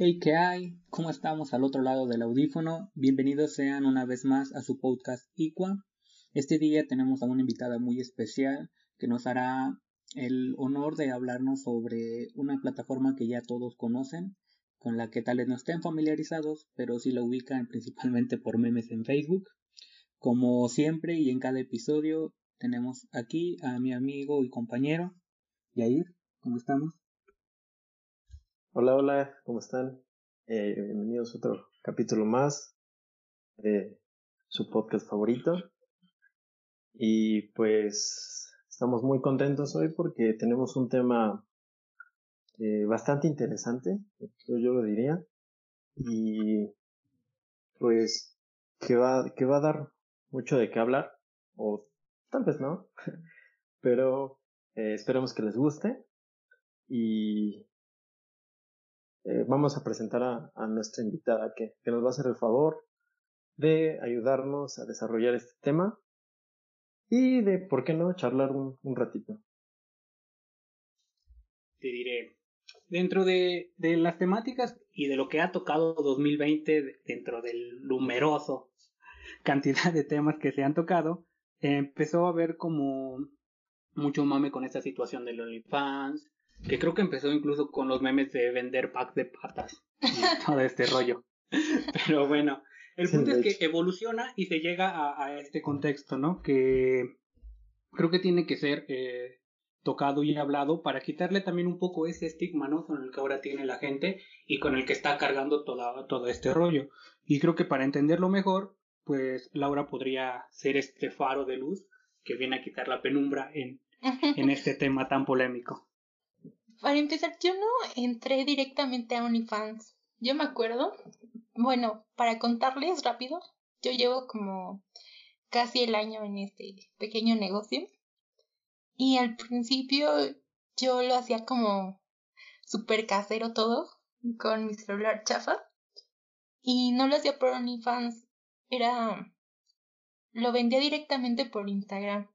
Hey, ¿qué hay? ¿Cómo estamos al otro lado del audífono? Bienvenidos sean una vez más a su podcast IQUA. Este día tenemos a una invitada muy especial que nos hará el honor de hablarnos sobre una plataforma que ya todos conocen, con la que tal vez no estén familiarizados, pero sí la ubican principalmente por memes en Facebook. Como siempre y en cada episodio, tenemos aquí a mi amigo y compañero, Yair. ¿Cómo estamos? Hola, hola, ¿cómo están? Eh, bienvenidos a otro capítulo más de su podcast favorito. Y pues estamos muy contentos hoy porque tenemos un tema eh, bastante interesante, yo lo diría. Y pues que va, que va a dar mucho de qué hablar, o tal vez no, pero eh, esperemos que les guste. Y eh, vamos a presentar a, nuestra invitada que, nos va a hacer el favor de ayudarnos a desarrollar este tema y de, ¿por qué no?, charlar un, ratito. Te diré, dentro de, las temáticas y de lo que ha tocado 2020 dentro del numeroso cantidad de temas que se han tocado, empezó a haber como mucho mame con esta situación del OnlyFans, que creo que empezó incluso con los memes de vender packs de patas y todo este rollo. Pero bueno, el punto es que evoluciona y se llega a, este contexto, ¿no? Que creo que tiene que ser eh, tocado y hablado para quitarle también un poco ese estigma, ¿no? Con el que ahora tiene la gente y con el que está cargando toda, todo este rollo. Y creo que para entenderlo mejor, pues Laura podría ser este faro de luz que viene a quitar la penumbra en, en este tema tan polémico. Para empezar, yo no entré directamente a OnlyFans. Yo me acuerdo, bueno, para contarles rápido, yo llevo como casi el año en este pequeño negocio. Y al principio yo lo hacía como súper casero todo, con mi celular chafa. Y no lo hacía por OnlyFans, era... lo vendía directamente por Instagram.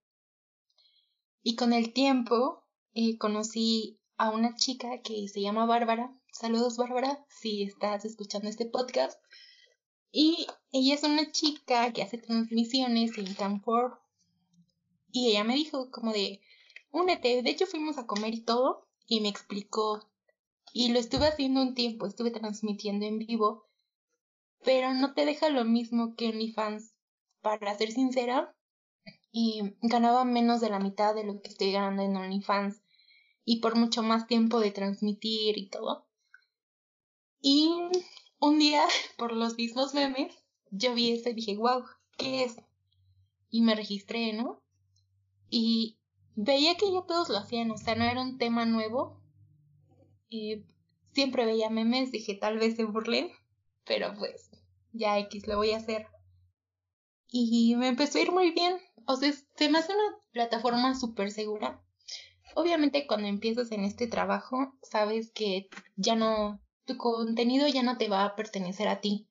Y con el tiempo eh, conocí a una chica que se llama Bárbara. Saludos Bárbara, si estás escuchando este podcast. Y ella es una chica que hace transmisiones en Camfor. Y ella me dijo como de, únete. De hecho fuimos a comer y todo. Y me explicó. Y lo estuve haciendo un tiempo, estuve transmitiendo en vivo. Pero no te deja lo mismo que OnlyFans. Para ser sincera, y ganaba menos de la mitad de lo que estoy ganando en OnlyFans y por mucho más tiempo de transmitir y todo. Y un día, por los mismos memes, yo vi eso y dije, wow, ¿qué es? Y me registré, ¿no? Y veía que ya todos lo hacían, o sea, no era un tema nuevo. siempre veía memes, dije, tal vez se burlen, pero pues ya X lo voy a hacer. Y me empezó a ir muy bien. O sea, se me hace una plataforma súper segura. Obviamente cuando empiezas en este trabajo, sabes que ya no, tu contenido ya no te va a pertenecer a ti.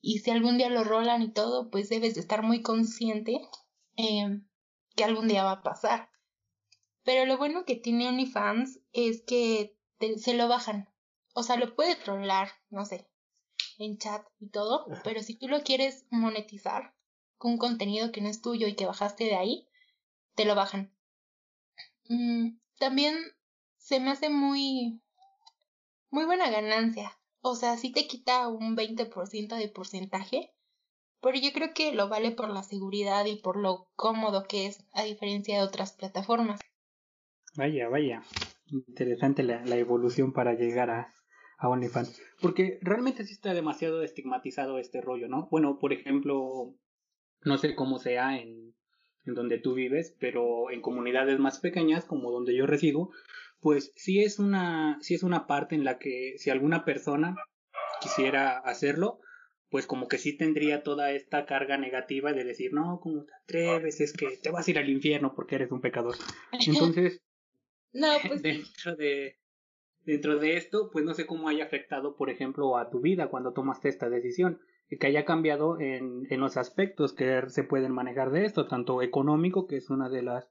Y si algún día lo rolan y todo, pues debes de estar muy consciente eh, que algún día va a pasar. Pero lo bueno que tiene OnlyFans es que se lo bajan. O sea, lo puede trollar, no sé, en chat y todo. Pero si tú lo quieres monetizar con un contenido que no es tuyo y que bajaste de ahí, te lo bajan. Mm, también se me hace muy, muy buena ganancia. O sea, sí te quita un 20% de porcentaje, pero yo creo que lo vale por la seguridad y por lo cómodo que es, a diferencia de otras plataformas. Vaya, vaya. Interesante la, la evolución para llegar a, a OnlyFans. Porque realmente sí está demasiado estigmatizado este rollo, ¿no? Bueno, por ejemplo, no sé cómo sea en, en donde tú vives, pero en comunidades más pequeñas, como donde yo resido, pues sí es una, sí es una parte en la que si alguna persona quisiera hacerlo, pues como que sí tendría toda esta carga negativa de decir, no, ¿cómo te atreves? Es que te vas a ir al infierno porque eres un pecador. Entonces, no, pues dentro de dentro de esto, pues no sé cómo haya afectado, por ejemplo, a tu vida cuando tomaste esta decisión que haya cambiado en, en los aspectos que se pueden manejar de esto, tanto económico, que es una de las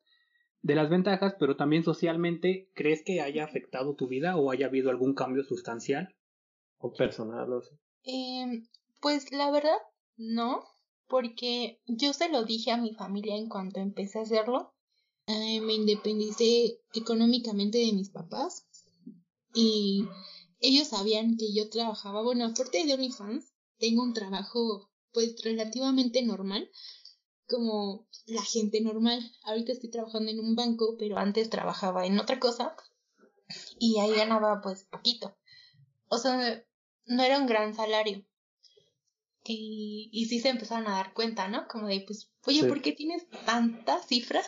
de las ventajas, pero también socialmente, ¿crees que haya afectado tu vida o haya habido algún cambio sustancial? ¿O personal o sea? Em, pues la verdad, no, porque yo se lo dije a mi familia en cuanto empecé a hacerlo. Eh, me independicé económicamente de mis papás y ellos sabían que yo trabajaba, bueno, aparte de OnlyFans, tengo un trabajo pues relativamente normal, como la gente normal. Ahorita estoy trabajando en un banco, pero antes trabajaba en otra cosa y ahí ganaba pues poquito. O sea, no era un gran salario. Y, y sí se empezaron a dar cuenta, ¿no? Como de, pues, oye, ¿por qué tienes tanta cifra?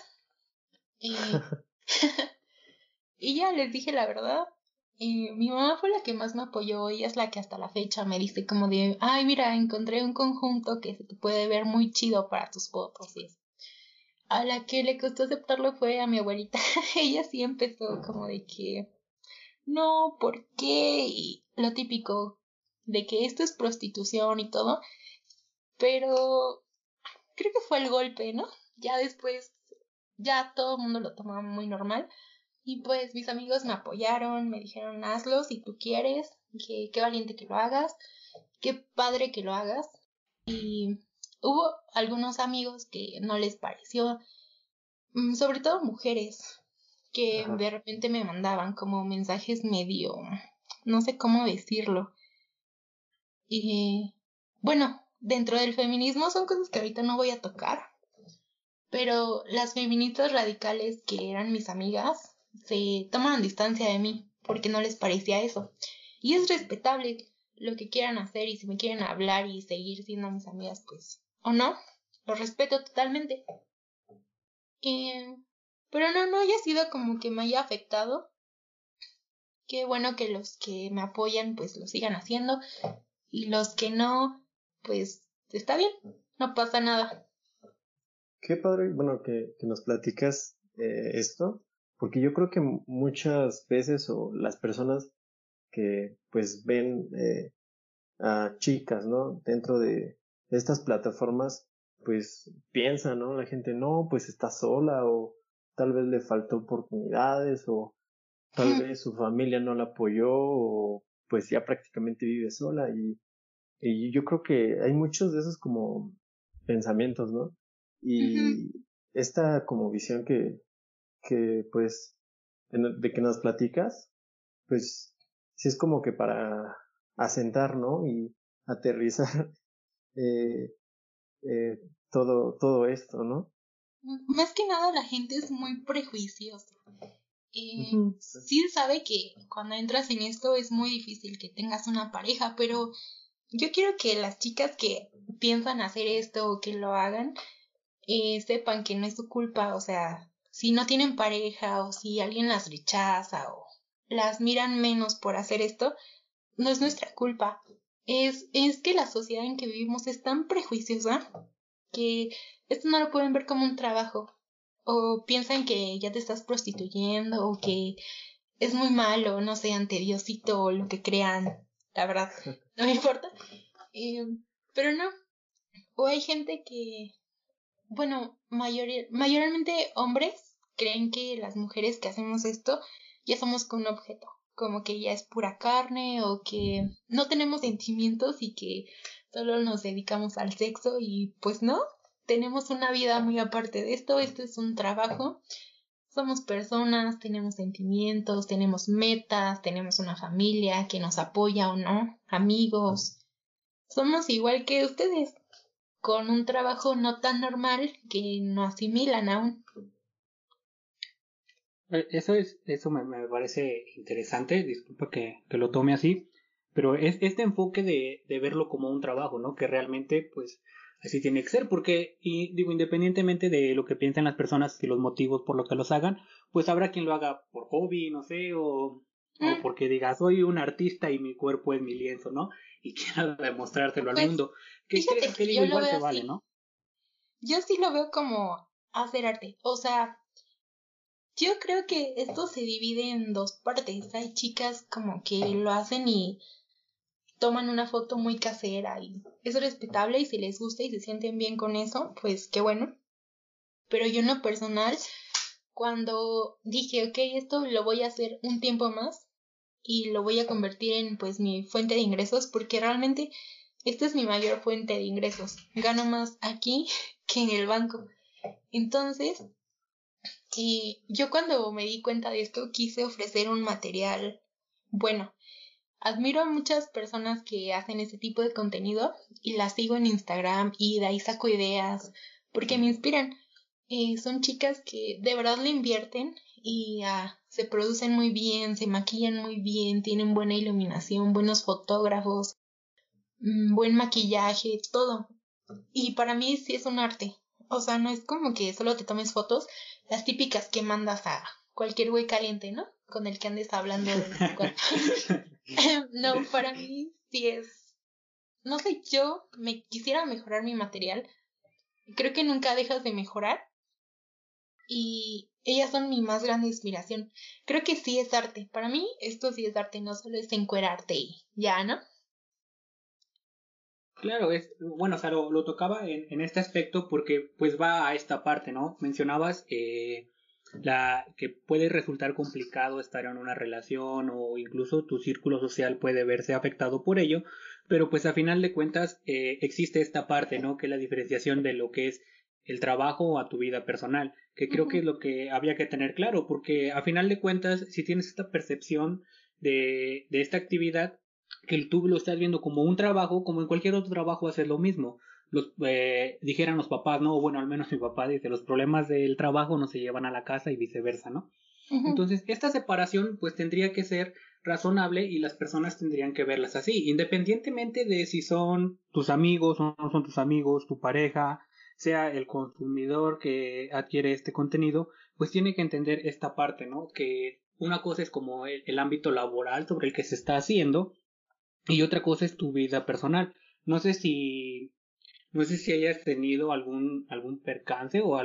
y ya les dije la verdad. Y mi mamá fue la que más me apoyó y es la que hasta la fecha me dice como de, ay, mira, encontré un conjunto que se te puede ver muy chido para tus fotos y. A la que le costó aceptarlo fue a mi abuelita. Ella sí empezó como de que, no, ¿por qué? Y lo típico de que esto es prostitución y todo. Pero creo que fue el golpe, ¿no? Ya después, ya todo el mundo lo tomaba muy normal. Y pues mis amigos me apoyaron, me dijeron hazlo si tú quieres, que qué valiente que lo hagas, qué padre que lo hagas. Y hubo algunos amigos que no les pareció, mm, sobre todo mujeres, que de repente me mandaban como mensajes medio, no sé cómo decirlo. Y bueno, dentro del feminismo son cosas que ahorita no voy a tocar, pero las feministas radicales que eran mis amigas se tomaron distancia de mí porque no les parecía eso. Y es respetable lo que quieran hacer y si me quieren hablar y seguir siendo mis amigas, pues, o no, lo respeto totalmente. pero no, no haya sido como que me haya afectado. Qué bueno que los que me apoyan pues lo sigan haciendo y los que no, pues está bien, no pasa nada. Qué padre, bueno, que, que nos platicas eh, esto, porque yo creo que muchas veces o las personas que pues ven eh, a chicas, ¿no? Dentro de estas plataformas, pues piensan, ¿no? La gente, no, pues está sola o tal vez le faltó oportunidades o tal vez su familia no la apoyó o pues ya prácticamente vive sola y, y yo creo que hay muchos de esos como pensamientos, ¿no? Y esta como visión que, que pues de que nos platicas, pues sí es como que para asentar, ¿no? Y aterrizar eh, eh, todo, todo esto, ¿no? Más que nada la gente es muy prejuiciosa. Eh, sí sabe que cuando entras en esto es muy difícil que tengas una pareja, pero yo quiero que las chicas que piensan hacer esto o que lo hagan eh, sepan que no es su culpa, o sea, si no tienen pareja o si alguien las rechaza o las miran menos por hacer esto, no es nuestra culpa. Es, es que la sociedad en que vivimos es tan prejuiciosa que esto no lo pueden ver como un trabajo. O piensan que ya te estás prostituyendo o que es muy malo, no sé, ante Diosito o lo que crean. La verdad, no me importa. Eh, pero no. O hay gente que, bueno, mayor, mayormente hombres creen que las mujeres que hacemos esto ya somos con un objeto, como que ya es pura carne o que no tenemos sentimientos y que solo nos dedicamos al sexo y pues no, tenemos una vida muy aparte de esto, esto es un trabajo, somos personas, tenemos sentimientos, tenemos metas, tenemos una familia que nos apoya o no, amigos, somos igual que ustedes, con un trabajo no tan normal que no asimilan aún. Eh, eso es, eso me, me parece interesante, disculpa que, que, lo tome así, pero es este enfoque de, de, verlo como un trabajo, ¿no? Que realmente, pues, así tiene que ser, porque, y digo, independientemente de lo que piensen las personas y los motivos por los que los hagan, pues habrá quien lo haga por hobby, no sé, o, o mm. porque diga, soy un artista y mi cuerpo es mi lienzo, ¿no? Y quiera demostrárselo al pues, mundo. Que, que, que digo, igual se vale, ¿no? Yo sí lo veo como hacer arte, o sea, yo creo que esto se divide en dos partes. Hay chicas como que lo hacen y toman una foto muy casera y es respetable y si les gusta y se sienten bien con eso, pues qué bueno. Pero yo en lo personal, cuando dije, ok, esto lo voy a hacer un tiempo más, y lo voy a convertir en pues mi fuente de ingresos porque realmente esta es mi mayor fuente de ingresos. Gano más aquí que en el banco. Entonces, eh, yo cuando me di cuenta de esto quise ofrecer un material bueno. Admiro a muchas personas que hacen este tipo de contenido y las sigo en Instagram y de ahí saco ideas porque me inspiran. Eh, son chicas que de verdad le invierten y ah, se producen muy bien, se maquillan muy bien, tienen buena iluminación, buenos fotógrafos, buen maquillaje, todo. Y para mí sí es un arte. O sea, no es como que solo te tomes fotos, las típicas que mandas a cualquier güey caliente, ¿no? Con el que andes hablando No, para mí sí es. No sé, yo me quisiera mejorar mi material. Creo que nunca dejas de mejorar. Y ellas son mi más grande inspiración. Creo que sí es arte. Para mí esto sí es arte, no solo es encuerarte y ya, ¿no? Claro, es, bueno, o sea, lo, tocaba en, en, este aspecto porque pues va a esta parte, ¿no? Mencionabas eh, la que puede resultar complicado estar en una relación o incluso tu círculo social puede verse afectado por ello, pero pues a final de cuentas eh, existe esta parte, ¿no? Que es la diferenciación de lo que es el trabajo a tu vida personal, que creo que es lo que había que tener claro, porque a final de cuentas, si tienes esta percepción de, de esta actividad, que tú lo estás viendo como un trabajo, como en cualquier otro trabajo haces lo mismo. Los, eh, dijeran los papás, no, bueno, al menos mi papá dice, los problemas del trabajo no se llevan a la casa y viceversa, ¿no? Entonces, esta separación pues tendría que ser razonable y las personas tendrían que verlas así, independientemente de si son tus amigos o no son tus amigos, tu pareja, sea el consumidor que adquiere este contenido, pues tiene que entender esta parte, ¿no? Que una cosa es como el, ámbito laboral sobre el que se está haciendo y otra cosa es tu vida personal. No sé si no sé si hayas tenido algún algún percance o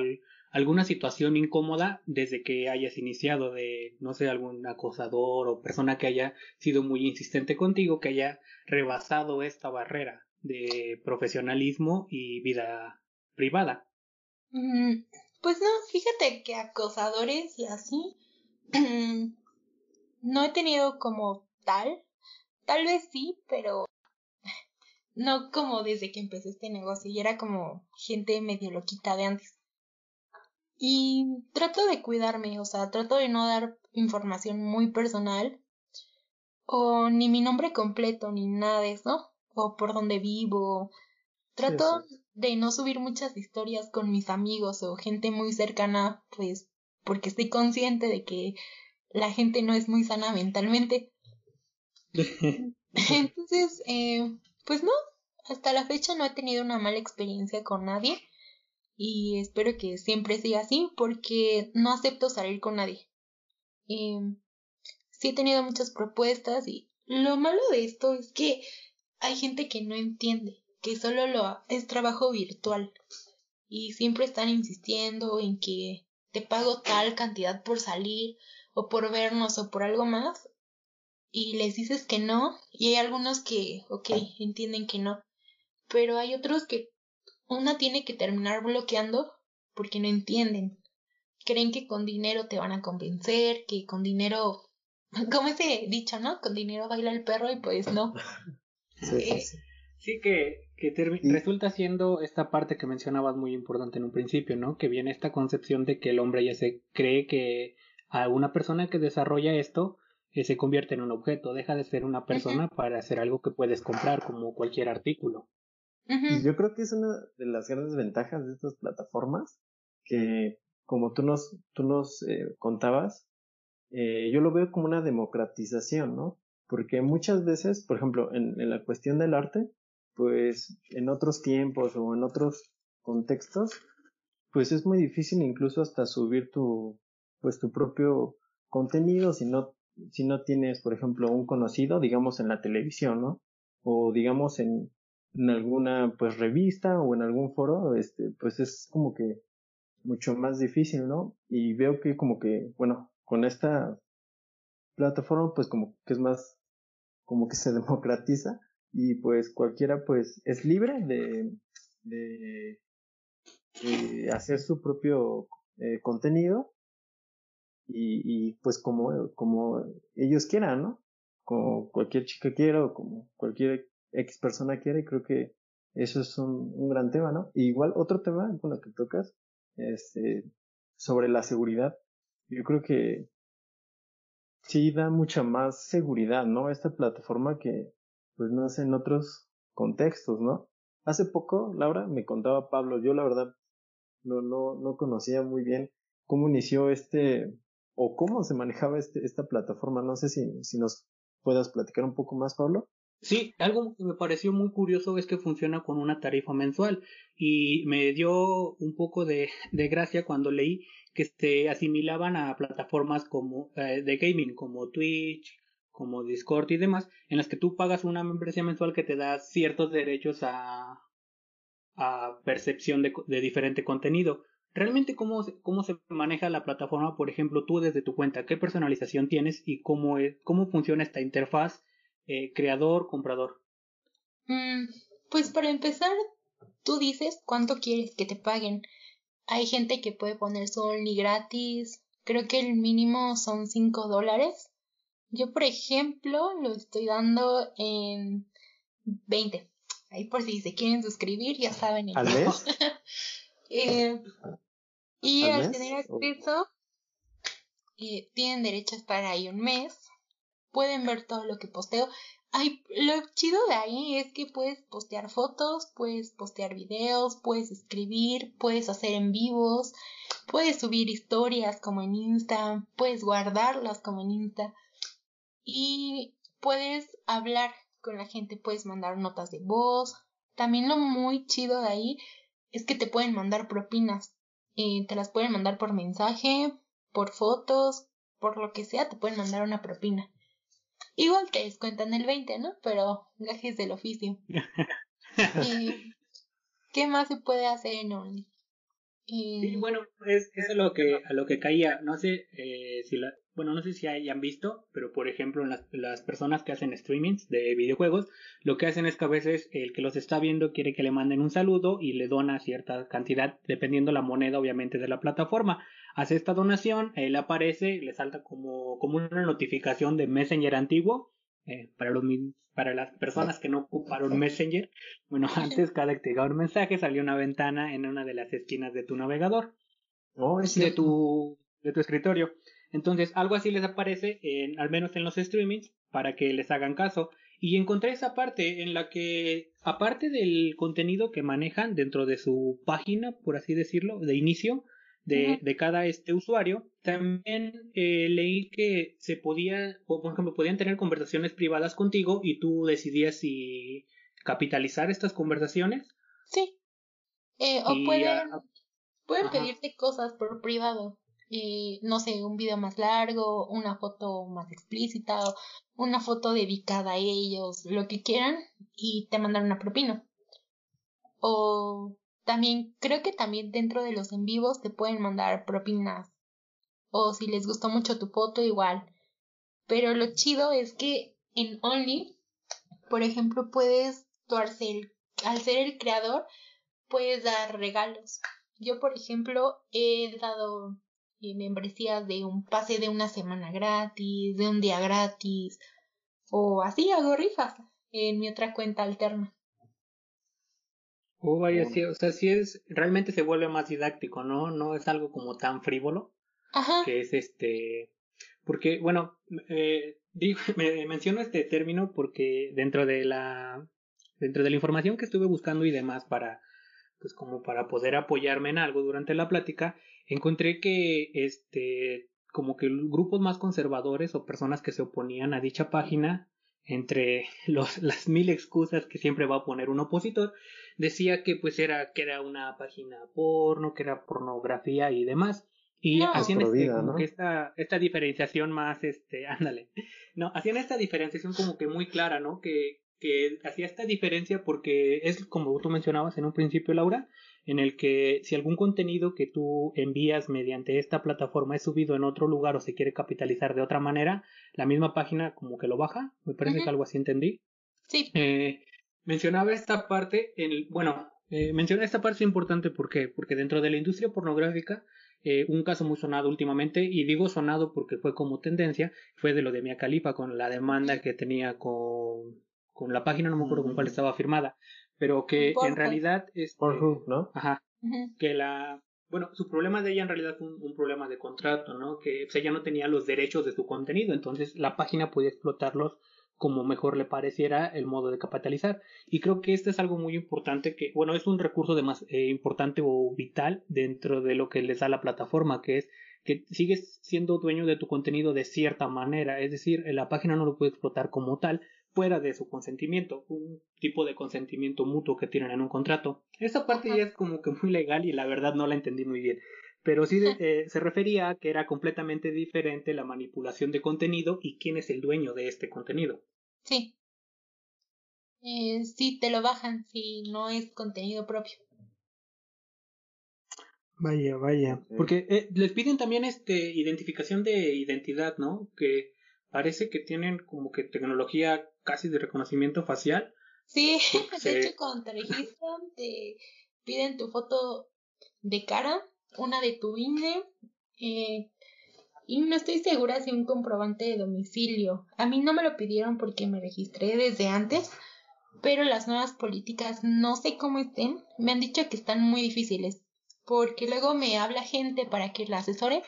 alguna situación incómoda desde que hayas iniciado de no sé algún acosador o persona que haya sido muy insistente contigo que haya rebasado esta barrera de profesionalismo y vida privada. Mm, pues no, fíjate que acosadores y así no he tenido como tal. Tal vez sí, pero no como desde que empecé este negocio y era como gente medio loquita de antes. Y trato de cuidarme, o sea, trato de no dar información muy personal o ni mi nombre completo ni nada de eso o por dónde vivo. Trato de no subir muchas historias con mis amigos o gente muy cercana, pues porque estoy consciente de que la gente no es muy sana mentalmente. Entonces, eh, pues no, hasta la fecha no he tenido una mala experiencia con nadie y espero que siempre siga así porque no acepto salir con nadie. Eh, sí he tenido muchas propuestas y lo malo de esto es que hay gente que no entiende que solo lo es trabajo virtual y siempre están insistiendo en que te pago tal cantidad por salir o por vernos o por algo más y les dices que no y hay algunos que, ok, entienden que no, pero hay otros que una tiene que terminar bloqueando porque no entienden. Creen que con dinero te van a convencer, que con dinero, como ese dicho, ¿no? Con dinero baila el perro y pues no. Sí, sí que que resulta siendo esta parte que mencionabas muy importante en un principio, ¿no? Que viene esta concepción de que el hombre ya se cree que a una persona que desarrolla esto eh, se convierte en un objeto, deja de ser una persona para hacer algo que puedes comprar como cualquier artículo. Y yo creo que es una de las grandes ventajas de estas plataformas que, como tú nos, tú nos eh, contabas, eh, yo lo veo como una democratización, ¿no? Porque muchas veces, por ejemplo, en la cuestión del arte, pues en otros tiempos o en otros contextos, pues es muy difícil incluso hasta subir tu, pues tu propio contenido si no, si no tienes, por ejemplo, un conocido, digamos en la televisión, ¿no? O digamos en, en alguna pues revista o en algún foro, este, pues es como que mucho más difícil, ¿no? Y veo que como que, bueno, con esta plataforma pues como que es más, como que se democratiza y pues cualquiera pues es libre de, de, hacer su propio eh, contenido y, y, pues como, como ellos quieran, ¿no? como cualquier chica quiera o como cualquier ex persona quiera y creo que eso es un, un gran tema, ¿no? igual otro tema con lo que tocas, este, sobre la seguridad, yo creo que sí da mucha más seguridad, ¿no? Esta plataforma que pues no en otros contextos, ¿no? Hace poco, Laura, me contaba Pablo, yo la verdad no, no, no conocía muy bien cómo inició este, o cómo se manejaba este, esta plataforma. No sé si, si nos puedas platicar un poco más, Pablo. Sí, algo que me pareció muy curioso es que funciona con una tarifa mensual y me dio un poco de, de gracia cuando leí que se asimilaban a plataformas como eh, de gaming como Twitch, como Discord y demás, en las que tú pagas una membresía mensual que te da ciertos derechos a, a percepción de, de diferente contenido. Realmente cómo, cómo se maneja la plataforma, por ejemplo, tú desde tu cuenta, qué personalización tienes y cómo, es, cómo funciona esta interfaz eh, creador-comprador. Mm, pues para empezar, tú dices cuánto quieres que te paguen. Hay gente que puede poner su only gratis, creo que el mínimo son 5 dólares yo, por ejemplo, lo estoy dando en 20. Ahí por si se quieren suscribir, ya saben. ¿Al mes? eh, y al, tener acceso, eh, tienen derecho a estar ahí un mes. Pueden ver todo lo que posteo. Ay, lo chido de ahí es que puedes postear fotos, puedes postear videos, puedes escribir, puedes hacer en vivos, puedes subir historias como en Insta, puedes guardarlas como en Insta y puedes hablar con la gente, puedes mandar notas de voz. También lo muy chido de ahí es que te pueden mandar propinas. y te las pueden mandar por mensaje, por fotos, por lo que sea, te pueden mandar una propina. Igual te descuentan el 20, ¿no? Pero gajes del oficio. ¿Qué más se puede hacer en Only? Y bueno, es, es a lo que a lo que caía. No sé eh, si la, bueno, no sé si hayan visto, pero por ejemplo, las, las personas que hacen streamings de videojuegos, lo que hacen es que a veces el que los está viendo quiere que le manden un saludo y le dona cierta cantidad, dependiendo la moneda, obviamente, de la plataforma. Hace esta donación, él aparece, le salta como, como una notificación de Messenger antiguo. Eh, para, los, para las personas que no ocuparon Messenger, bueno, antes cada que llegaba un mensaje salía una ventana en una de las esquinas de tu navegador, oh, de tu de tu escritorio. Entonces, algo así les aparece, en, al menos en los streamings, para que les hagan caso. Y encontré esa parte en la que, aparte del contenido que manejan dentro de su página, por así decirlo, de inicio, de, de cada este usuario, también eh, leí que se podía, por ejemplo, podían tener conversaciones privadas contigo y tú decidías si capitalizar estas conversaciones. Sí. Eh, o pueden, pueden pedirte cosas por privado. No sé, un video más largo, una foto más explícita, una foto dedicada a ellos, lo que quieran, y te mandan una propina. O también, creo que también dentro de los en vivos te pueden mandar propinas. O si les gustó mucho tu foto, igual. Pero lo chido es que en Only, por ejemplo, puedes, al ser, al ser el creador, puedes dar regalos. Yo, por ejemplo, he dado membresías de un pase de una semana gratis, de un día gratis, o así hago rifas en mi otra cuenta alterna. Oh, vaya, sí, o sea, sí es, realmente se vuelve más didáctico, ¿no? No es algo como tan frívolo. Ajá. Que es este, porque, bueno, eh, digo, me menciono este término porque dentro de la, dentro de la información que estuve buscando y demás para, pues como para poder apoyarme en algo durante la plática, encontré que este como que grupos más conservadores o personas que se oponían a dicha página entre los, las mil excusas que siempre va a poner un opositor, decía que pues era que era una página porno, que era pornografía y demás. Y hacían este, como que esta, esta diferenciación más, este, ándale, no, hacían esta diferenciación como que muy clara, ¿no? Que, que hacía esta diferencia porque es como tú mencionabas en un principio, Laura, en el que si algún contenido que tú envías mediante esta plataforma es subido en otro lugar o se quiere capitalizar de otra manera, la misma página como que lo baja, me parece que algo así entendí. Sí. Eh, mencionaba esta parte, en, bueno, eh, mencioné esta parte importante ¿por qué? porque dentro de la industria pornográfica eh, un caso muy sonado últimamente, y digo sonado porque fue como tendencia, fue de lo de Mia Khalifa con la demanda que tenía con, con la página, no me acuerdo con cuál estaba firmada, pero que en realidad es... ¿no? Ajá. Que la... Bueno, su problema de ella en realidad fue un, problema de contrato, ¿no? Que ella no tenía los derechos de su contenido, entonces la página podía explotarlos como mejor le pareciera el modo de capitalizar. Y creo que este es algo muy importante que, bueno, es un recurso de más eh, importante o vital dentro de lo que les da la plataforma, que es que sigues siendo dueño de tu contenido de cierta manera, es decir, la página no lo puede explotar como tal fuera de su consentimiento, un tipo de consentimiento mutuo que tienen en un contrato. Esa parte ya es como que muy legal y la verdad no la entendí muy bien pero sí eh, se refería a que era completamente diferente la manipulación de contenido y quién es el dueño de este contenido. Sí. Eh, sí, te lo bajan si no es contenido propio. Vaya, vaya. Porque eh, les piden también este identificación de identidad, ¿no? Que parece que tienen como que tecnología casi de reconocimiento facial. Sí, de hecho cuando te registran te piden tu foto de cara, una de tu INE, eh, y no estoy segura si un comprobante de domicilio. A mí no me lo pidieron porque me registré desde antes, pero las nuevas políticas no sé cómo estén. Me han dicho que están muy difíciles, porque luego me habla gente para que la asesore,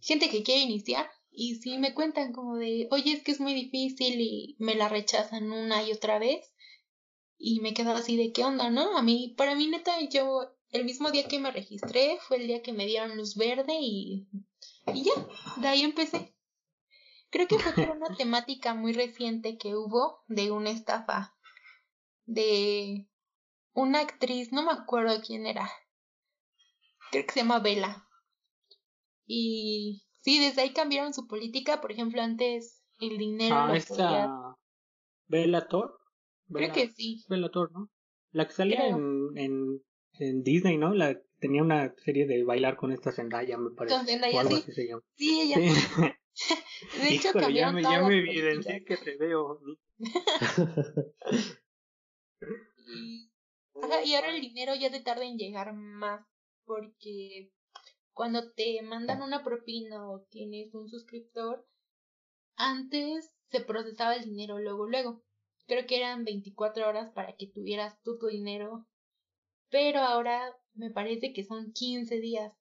gente que quiere iniciar, y si me cuentan como de, oye, es que es muy difícil y me la rechazan una y otra vez, y me quedo así de qué onda, ¿no? A mí, para mí neta, yo el mismo día que me registré fue el día que me dieron luz verde y y ya, de ahí empecé. Creo que fue por una temática muy reciente que hubo de una estafa de una actriz, no me acuerdo quién era. Creo que se llama Bella. Y sí, desde ahí cambiaron su política. Por ejemplo, antes el dinero ah, esta... Bella Thor. Creo que sí. Bella Thor, ¿no? La que salía en, en, en Disney, ¿no? La tenía una serie de bailar con esta Zendaya, me parece. Con Zendaya, sí. Sí, ella. de hecho, Híjole, ya me, ya me evidencié que te veo. y, ajá, y ahora el dinero ya te tarda en llegar más, porque cuando te mandan una propina o tienes un suscriptor, antes se procesaba el dinero luego, luego. Creo que eran 24 horas para que tuvieras tú tu dinero, pero ahora me parece que son 15 días.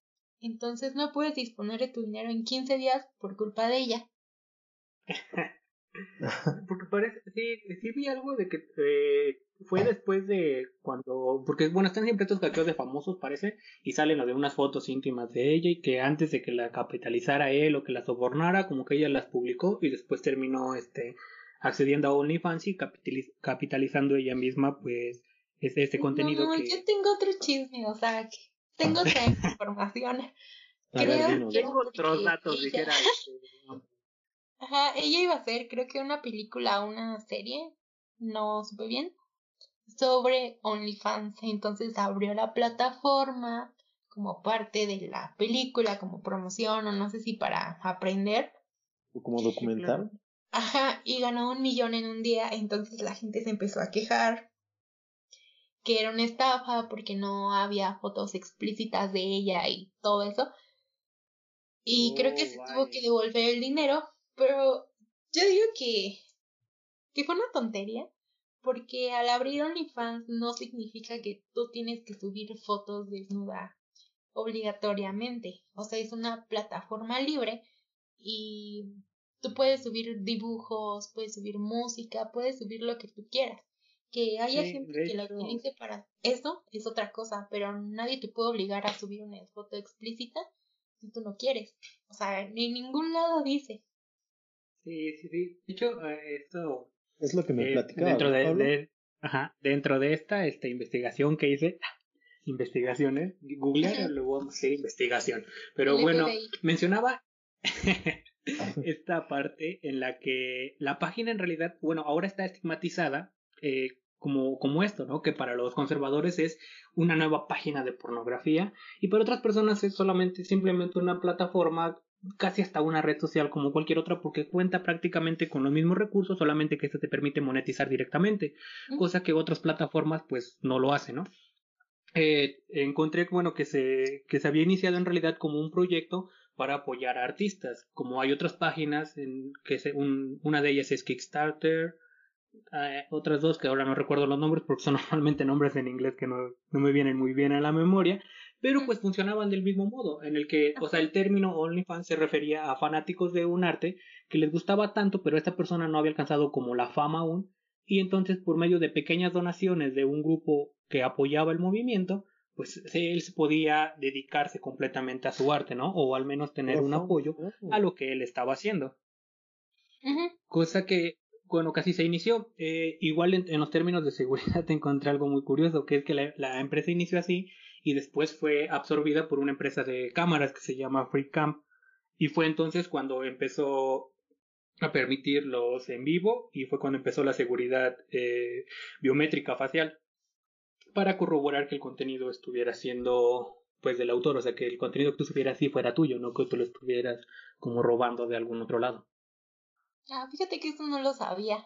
Entonces no puedes disponer de tu dinero en 15 días por culpa de ella. porque parece, sí, sí vi algo de que eh, fue después de cuando, porque bueno, están siempre estos hackeos de famosos, parece, y salen lo de unas fotos íntimas de ella y que antes de que la capitalizara él o que la sobornara, como que ella las publicó y después terminó este accediendo a OnlyFans y capitalizando ella misma pues es este contenido no, que... yo tengo otro chisme, o sea, que tengo otra información. creo que tengo otros datos, dijera. Ajá, ella iba a hacer, creo que una película, una serie, no supe bien, sobre OnlyFans. Entonces abrió la plataforma como parte de la película, como promoción, o no sé si para aprender. O como documental. Ajá, y ganó un millón en un día, entonces la gente se empezó a quejar que era una estafa porque no había fotos explícitas de ella y todo eso. Y creo que se tuvo que devolver el dinero, pero yo digo que, que fue una tontería, porque al abrir OnlyFans no significa que tú tienes que subir fotos desnuda obligatoriamente. O sea, es una plataforma libre y tú puedes subir dibujos, puedes subir música, puedes subir lo que tú quieras. Que haya gente que la utilice para eso es otra cosa, pero nadie te puede obligar a subir una foto explícita si tú no quieres. O sea, ni ningún lado dice. Sí, sí, sí. De hecho, eh, esto... Es lo que me eh, Dentro de, ajá, dentro de esta, esta investigación que hice, investigaciones, Google, luego sí, investigación. Pero bueno, mencionaba esta parte en la que la página en realidad, bueno, ahora está estigmatizada eh, como, como esto, ¿no? Que para los conservadores es una nueva página de pornografía y para otras personas es solamente simplemente una plataforma casi hasta una red social como cualquier otra porque cuenta prácticamente con los mismos recursos, solamente que esto te permite monetizar directamente, cosa que otras plataformas pues no lo hacen, ¿no? eh, encontré bueno que se, que se había iniciado en realidad como un proyecto para apoyar a artistas. Como hay otras páginas, en que se, una de ellas es Kickstarter, eh, otras dos que ahora no recuerdo los nombres porque son normalmente nombres en inglés que no, no me vienen muy bien a la memoria, pero pues funcionaban del mismo modo, en el que, o sea, el término OnlyFans se refería a fanáticos de un arte que les gustaba tanto, pero esta persona no había alcanzado como la fama aún, y entonces por medio de pequeñas donaciones de un grupo que apoyaba el movimiento, pues él podía dedicarse completamente a su arte, ¿no? O al menos tener un apoyo a lo que él estaba haciendo. Cosa que, bueno, casi se inició. Eh, igual en, los términos de seguridad te encontré algo muy curioso, que es que la, empresa inició así y después fue absorbida por una empresa de cámaras que se llama FreeCam. Y fue entonces cuando empezó a permitirlos en vivo y fue cuando empezó la seguridad eh, biométrica facial para corroborar que el contenido estuviera siendo pues del autor, o sea que el contenido que tú subieras sí fuera tuyo, no que tú lo estuvieras como robando de algún otro lado. Ah, fíjate que eso no lo sabía.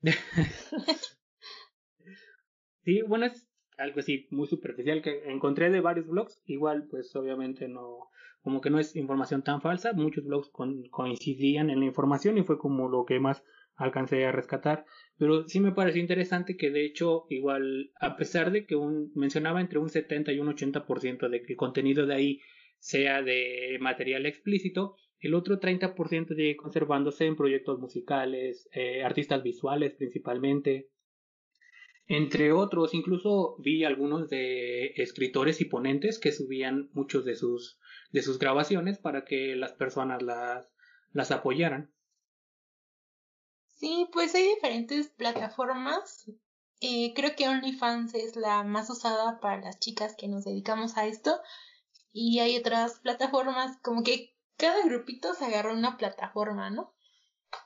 sí, bueno, es algo así muy superficial que encontré de varios blogs, igual pues obviamente no, como que no es información tan falsa, muchos blogs coincidían en la información y fue como lo que más alcancé a rescatar, pero sí me pareció interesante que de hecho igual a pesar de que un, mencionaba entre un 70 y un 80% de que el contenido de ahí sea de material explícito, el otro 30% sigue conservándose en proyectos musicales, eh, artistas visuales principalmente, entre otros, incluso vi algunos de escritores y ponentes que subían muchos de sus, de sus grabaciones para que las personas las, las apoyaran. Sí, pues hay diferentes plataformas. Eh, creo que OnlyFans es la más usada para las chicas que nos dedicamos a esto. Y hay otras plataformas, como que cada grupito se agarra una plataforma, ¿no?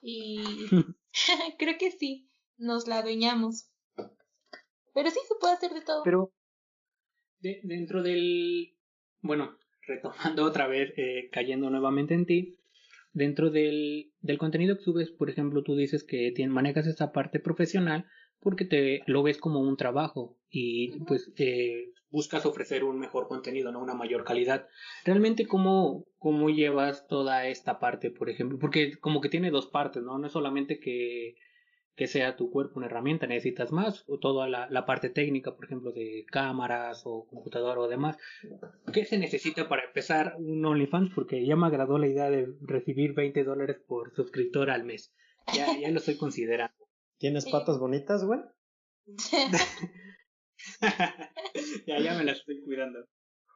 Y creo que sí, nos la adueñamos. Pero sí se puede hacer de todo. Pero dentro del... Bueno, retomando otra vez, eh, cayendo nuevamente en ti, dentro del, del contenido que subes, por ejemplo, tú dices que manejas esa parte profesional porque te lo ves como un trabajo y pues eh, buscas ofrecer un mejor contenido, ¿no? Una mayor calidad. Realmente, ¿cómo, ¿cómo llevas toda esta parte, por ejemplo? Porque como que tiene dos partes, ¿no? No es solamente que que sea tu cuerpo una herramienta, necesitas más, o toda la, parte técnica, por ejemplo, de cámaras o computador o demás. ¿Qué se necesita para empezar un OnlyFans? Porque ya me agradó la idea de recibir 20 dólares por suscriptor al mes. Ya, ya lo estoy considerando. ¿Tienes patas bonitas, güey? ya, ya me las estoy cuidando.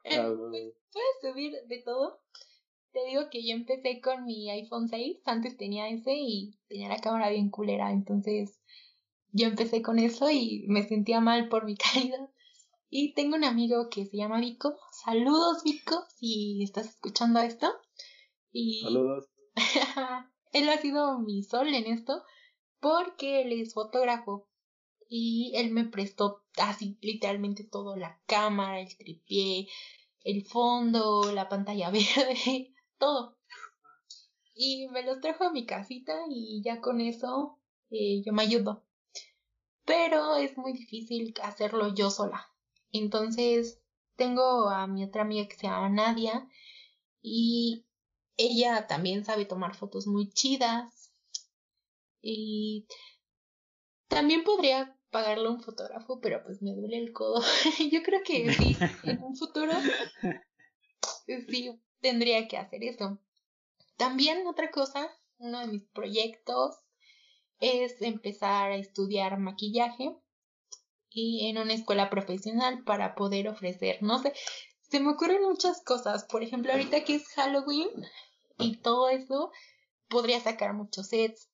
Ah, puedes subir de todo, te digo que yo empecé con mi iPhone 6, antes tenía ese y tenía la cámara bien culera, entonces yo empecé con eso y me sentía mal por mi calidad. Y tengo un amigo que se llama Vico. Saludos, Vico, si estás escuchando esto. Y Saludos. él ha sido mi sol en esto porque él es fotógrafo y él me prestó así literalmente todo, la cámara, el tripié, el fondo, la pantalla verde, todo. Y me los trajo a mi casita y ya con eso eh, yo me ayudo. Pero es muy difícil hacerlo yo sola. Entonces tengo a mi otra amiga que se llama Nadia y ella también sabe tomar fotos muy chidas. Y también podría pagarle a un fotógrafo, pero pues me duele el codo. Yo creo que sí, en un futuro sí tendría que hacer eso. También otra cosa, uno de mis proyectos es empezar a estudiar maquillaje y en una escuela profesional para poder ofrecer, no sé, se me ocurren muchas cosas. Por ejemplo, ahorita que es Halloween y todo eso, podría sacar muchos sets,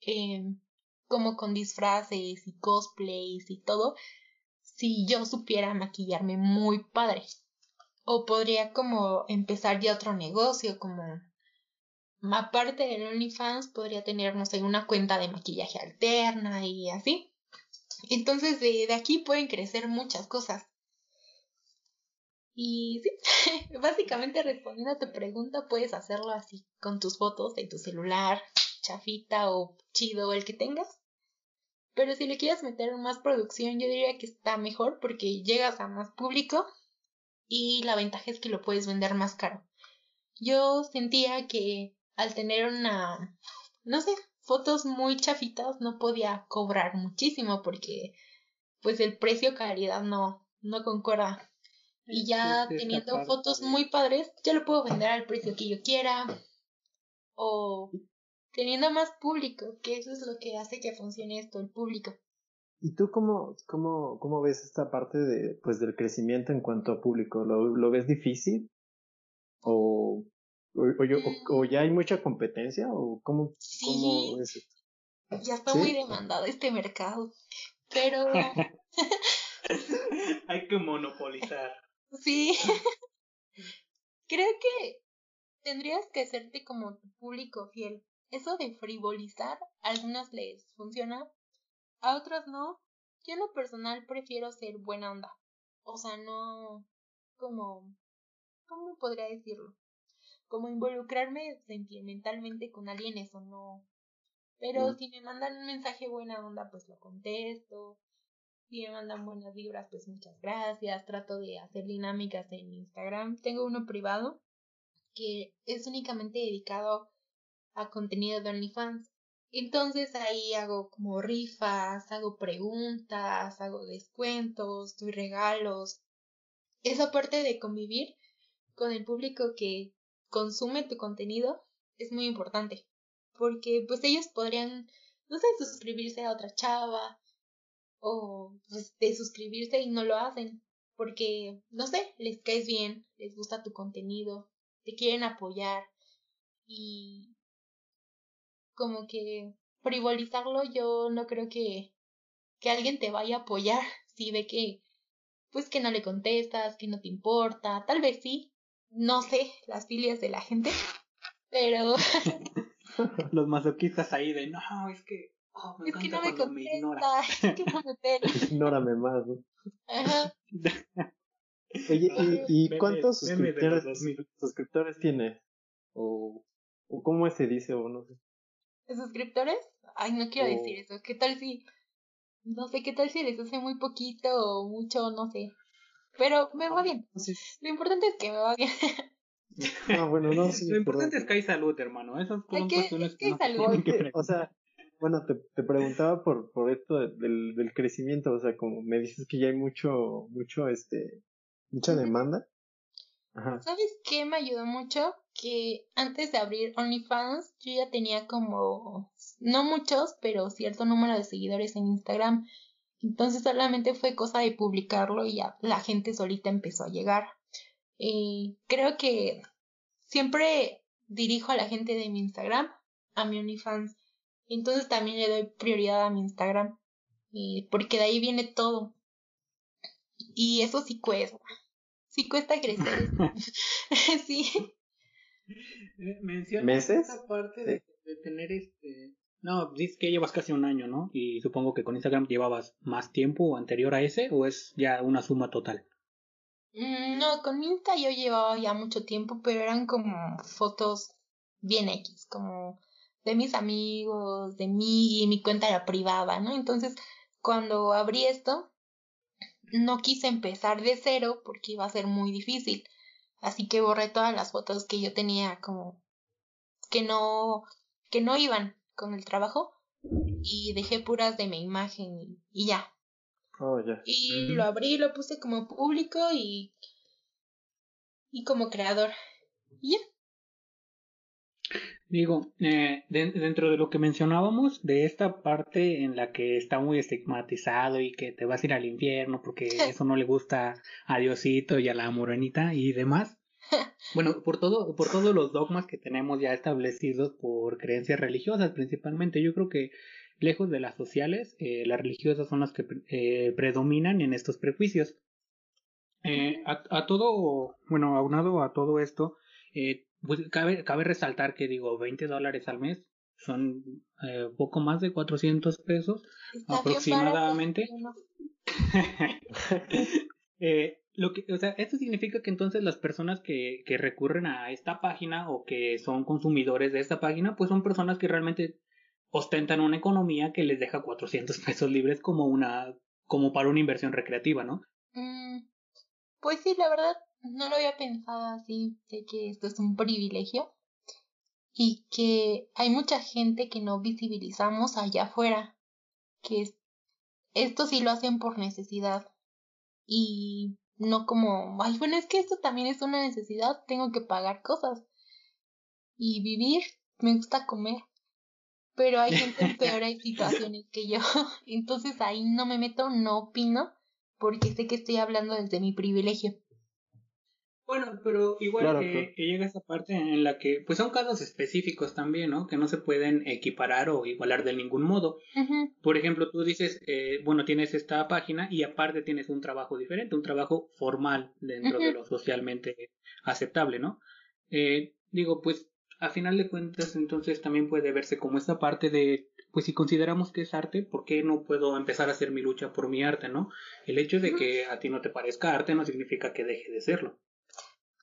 em, como con disfraces y cosplays y todo, si yo supiera maquillarme muy padre. O podría como empezar ya otro negocio, como aparte del OnlyFans, podría tener, no sé, una cuenta de maquillaje alterna y así. Entonces de, de aquí pueden crecer muchas cosas. Y sí, básicamente respondiendo a tu pregunta, puedes hacerlo así, con tus fotos de tu celular, chafita o chido el que tengas. Pero si le quieres meter más producción, yo diría que está mejor porque llegas a más público y la ventaja es que lo puedes vender más caro. Yo sentía que al tener una, no sé, fotos muy chafitas no podía cobrar muchísimo porque pues el precio calidad no, no concuerda. Y ya teniendo fotos muy padres, ya lo puedo vender al precio que yo quiera. O teniendo más público, que eso es lo que hace que funcione esto, el público. ¿Y tú cómo, cómo, cómo ves esta parte de, pues, del crecimiento en cuanto a público? ¿Lo, lo ves difícil? ¿O, o, o, ya hay mucha competencia? ¿O cómo, cómo es esto? Ya está muy demandado este mercado. Pero. hay que monopolizar. Sí. Creo que tendrías que hacerte como tu público fiel. Eso de frivolizar, a algunos les funciona, a otros no. Yo en lo personal prefiero ser buena onda. O sea, no como... ¿Cómo podría decirlo? Como involucrarme sentimentalmente con alguien, eso no. Pero si me mandan un mensaje buena onda, pues lo contesto. Si me mandan buenas vibras, pues muchas gracias. Trato de hacer dinámicas en Instagram. Tengo uno privado que es únicamente dedicado a contenido de OnlyFans. Entonces ahí hago como rifas, hago preguntas, hago descuentos, doy regalos. Esa parte de convivir con el público que consume tu contenido es muy importante. Porque pues ellos podrían, no sé, suscribirse a otra chava o pues, de suscribirse y no lo hacen. Porque, no sé, les caes bien, les gusta tu contenido, te quieren apoyar y como que frivolizarlo yo no creo que, que alguien te vaya a apoyar si ve que pues que no le contestas, que no te importa, tal vez sí, no sé las filias de la gente, pero los masoquistas ahí de no, es que oh, es que no me contesta, es que no me Ignórame más. Ajá. Oye, ¿y, y cuántos suscriptores, suscriptores tiene? O, ¿O cómo se dice o no sé? Suscriptores? Ay, no quiero decir oh. eso. ¿Qué tal si, no sé, qué tal si les hace muy poquito o mucho, no sé. Pero me va bien. Lo importante es que me va bien. Ah, bueno, no, Lo importante es que hay salud, hermano. Esas son cuestiones que, hay salud. o sea, bueno, te, te preguntaba por, por esto del, del crecimiento, o sea, como me dices que ya hay mucho, mucho, este, mucha demanda. ¿Sabes qué me ayudó mucho? Que antes de abrir OnlyFans yo ya tenía como, no muchos, pero cierto número de seguidores en Instagram. Entonces solamente fue cosa de publicarlo y ya la gente solita empezó a llegar. Eh, creo que siempre dirijo a la gente de mi Instagram a mi OnlyFans. Entonces también le doy prioridad a mi Instagram. Eh, porque de ahí viene todo. Y eso sí cuesta sí cuesta crecer. sí. Menciona ¿Meses? esta parte de, tener este... No, dices que llevas casi un año, ¿no? Y supongo que con Instagram llevabas más tiempo anterior a ese o es ya una suma total. Mm, no, con Insta yo llevaba ya mucho tiempo, pero eran como fotos bien X, como de mis amigos, de mí, y mi cuenta era privada, ¿no? Entonces, cuando abrí esto, no quise empezar de cero porque iba a ser muy difícil. Así que borré todas las fotos que yo tenía como que no que no iban con el trabajo y dejé puras de mi imagen y, ya. Oh, ya. Y lo abrí, lo puse como público y y como creador. Y ya. Digo, eh, dentro de lo que mencionábamos, de esta parte en la que está muy estigmatizado y que te vas a ir al infierno porque eso no le gusta a Diosito y a la morenita y demás. Bueno, por todo, por todos los dogmas que tenemos ya establecidos por creencias religiosas principalmente, yo creo que lejos de las sociales, eh, las religiosas son las que eh, predominan en estos prejuicios. Eh, a, a, todo, bueno, aunado a todo esto, eh, pues cabe, cabe resaltar que digo, 20 dólares al mes son eh, poco más de 400 pesos aproximadamente. eh, lo que, o sea, esto significa que entonces las personas que, que recurren a esta página o que son consumidores de esta página, pues son personas que realmente ostentan una economía que les deja 400 pesos libres como una como para una inversión recreativa, ¿no? Mm, pues sí, la verdad no lo había pensado así, de que esto es un privilegio y que hay mucha gente que no visibilizamos allá afuera, que esto sí lo hacen por necesidad y no como, ay, bueno, es que esto también es una necesidad, tengo que pagar cosas y vivir, me gusta comer, pero hay gente en peores situaciones que yo, entonces ahí no me meto, no opino, porque sé que estoy hablando desde mi privilegio. Bueno, pero igual que, llega esa parte en la que, pues son casos específicos también, ¿no? Que no se pueden equiparar o igualar de ningún modo. Por ejemplo, tú dices, eh, bueno, tienes esta página y aparte tienes un trabajo diferente, un trabajo formal dentro de lo socialmente aceptable, ¿no? Eh, digo, pues a final de cuentas, entonces también puede verse como esta parte de, pues si consideramos que es arte, ¿por qué no puedo empezar a hacer mi lucha por mi arte, ¿no? El hecho de que a ti no te parezca arte no significa que deje de serlo.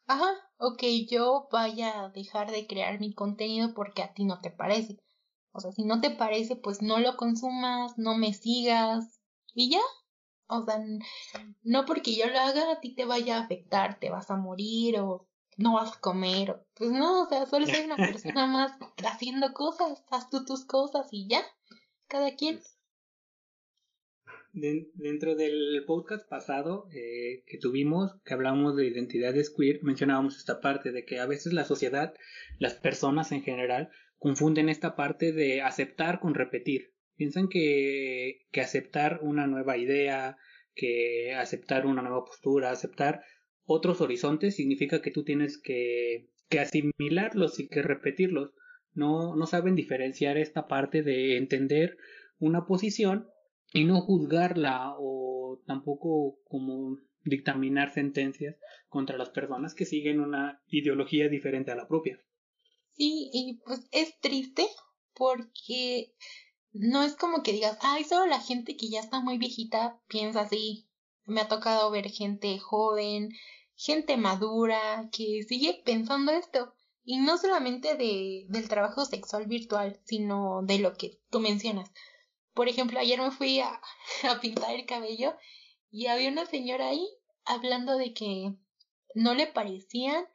Ajá, ok, yo vaya a dejar de crear mi contenido porque a ti no te parece. O sea, si no te parece, pues no lo consumas, no me sigas y ya. O sea, no porque yo lo haga a ti te vaya a afectar, te vas a morir o no vas a comer. O, pues no, o sea, solo soy una persona más haciendo cosas, haz tú tus cosas y ya. Cada quien dentro del podcast pasado eh, que tuvimos, que hablamos de identidades queer, mencionábamos esta parte de que a veces la sociedad, las personas en general, confunden esta parte de aceptar con repetir. Piensan que, que aceptar una nueva idea, que aceptar una nueva postura, aceptar otros horizontes significa que tú tienes que, que asimilarlos y que repetirlos. No, no saben diferenciar esta parte de entender una posición y no juzgarla o tampoco como dictaminar sentencias contra las personas que siguen una ideología diferente a la propia. Sí, y pues es triste porque no es como que digas, ay, solo la gente que ya está muy viejita piensa así. Me ha tocado ver gente joven, gente madura, que sigue pensando esto. Y no solamente de, del trabajo sexual virtual, sino de lo que tú mencionas. Por ejemplo, ayer me fui a, pintar el cabello y había una señora ahí hablando de que no le parecían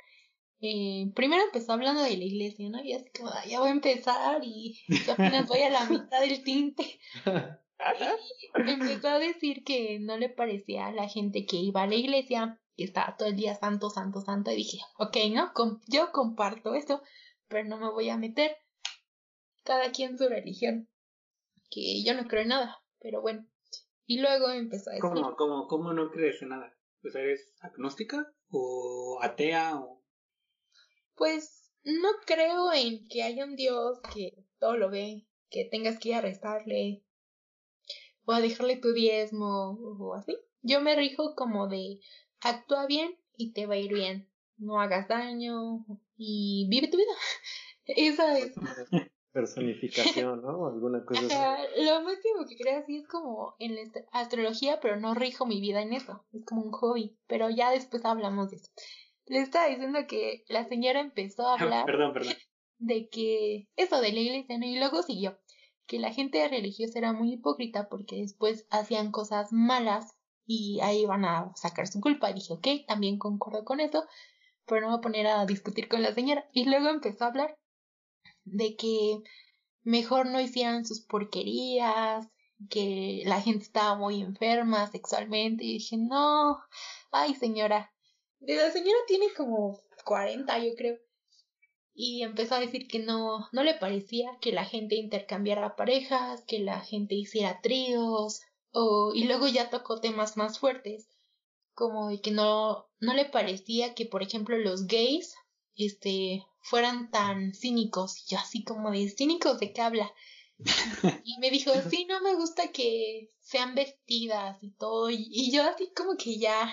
eh, primero empezó hablando de la iglesia, ¿no? Y así como, ya voy a empezar y apenas voy a la mitad del tinte. Y empezó a decir que no le parecía a la gente que iba a la iglesia, que estaba todo el día santo, santo, santo. Y dije, ok, ¿no? yo comparto eso, pero no me voy a meter. Cada quien su religión que yo no creo en nada, pero bueno. Y luego empezó a decir... ¿Cómo, cómo, cómo no crees en nada? Pues eres agnóstica o atea o... Pues no creo en que haya un Dios que todo lo ve, que tengas que ir a rezarle o a dejarle tu diezmo o así. Yo me rijo como de actúa bien y te va a ir bien. No hagas daño y vive tu vida. Esa es. personificación, ¿no? Alguna cosa así. Lo máximo que creo así es como en la astrología, pero no rijo mi vida en eso. Es como un hobby, pero ya después hablamos de eso. Le estaba diciendo que la señora empezó a hablar perdón, perdón. de que eso de la iglesia, ¿no? Y luego siguió que la gente religiosa era muy hipócrita porque después hacían cosas malas y ahí iban a sacar su culpa. Y dije, ok, también concuerdo con eso, pero no me voy a poner a discutir con la señora. Y luego empezó a hablar de que mejor no hicieran sus porquerías, que la gente estaba muy enferma sexualmente y dije, no, ay señora, la señora tiene como 40 yo creo. Y empezó a decir que no, no le parecía que la gente intercambiara parejas, que la gente hiciera tríos, o, y luego ya tocó temas más fuertes, como de que no, no le parecía que, por ejemplo, los gays, este, fueran tan cínicos. Y yo así como de cínicos de qué habla. Y me dijo, sí, no me gusta que sean vestidas y todo. Y, yo así como que ya,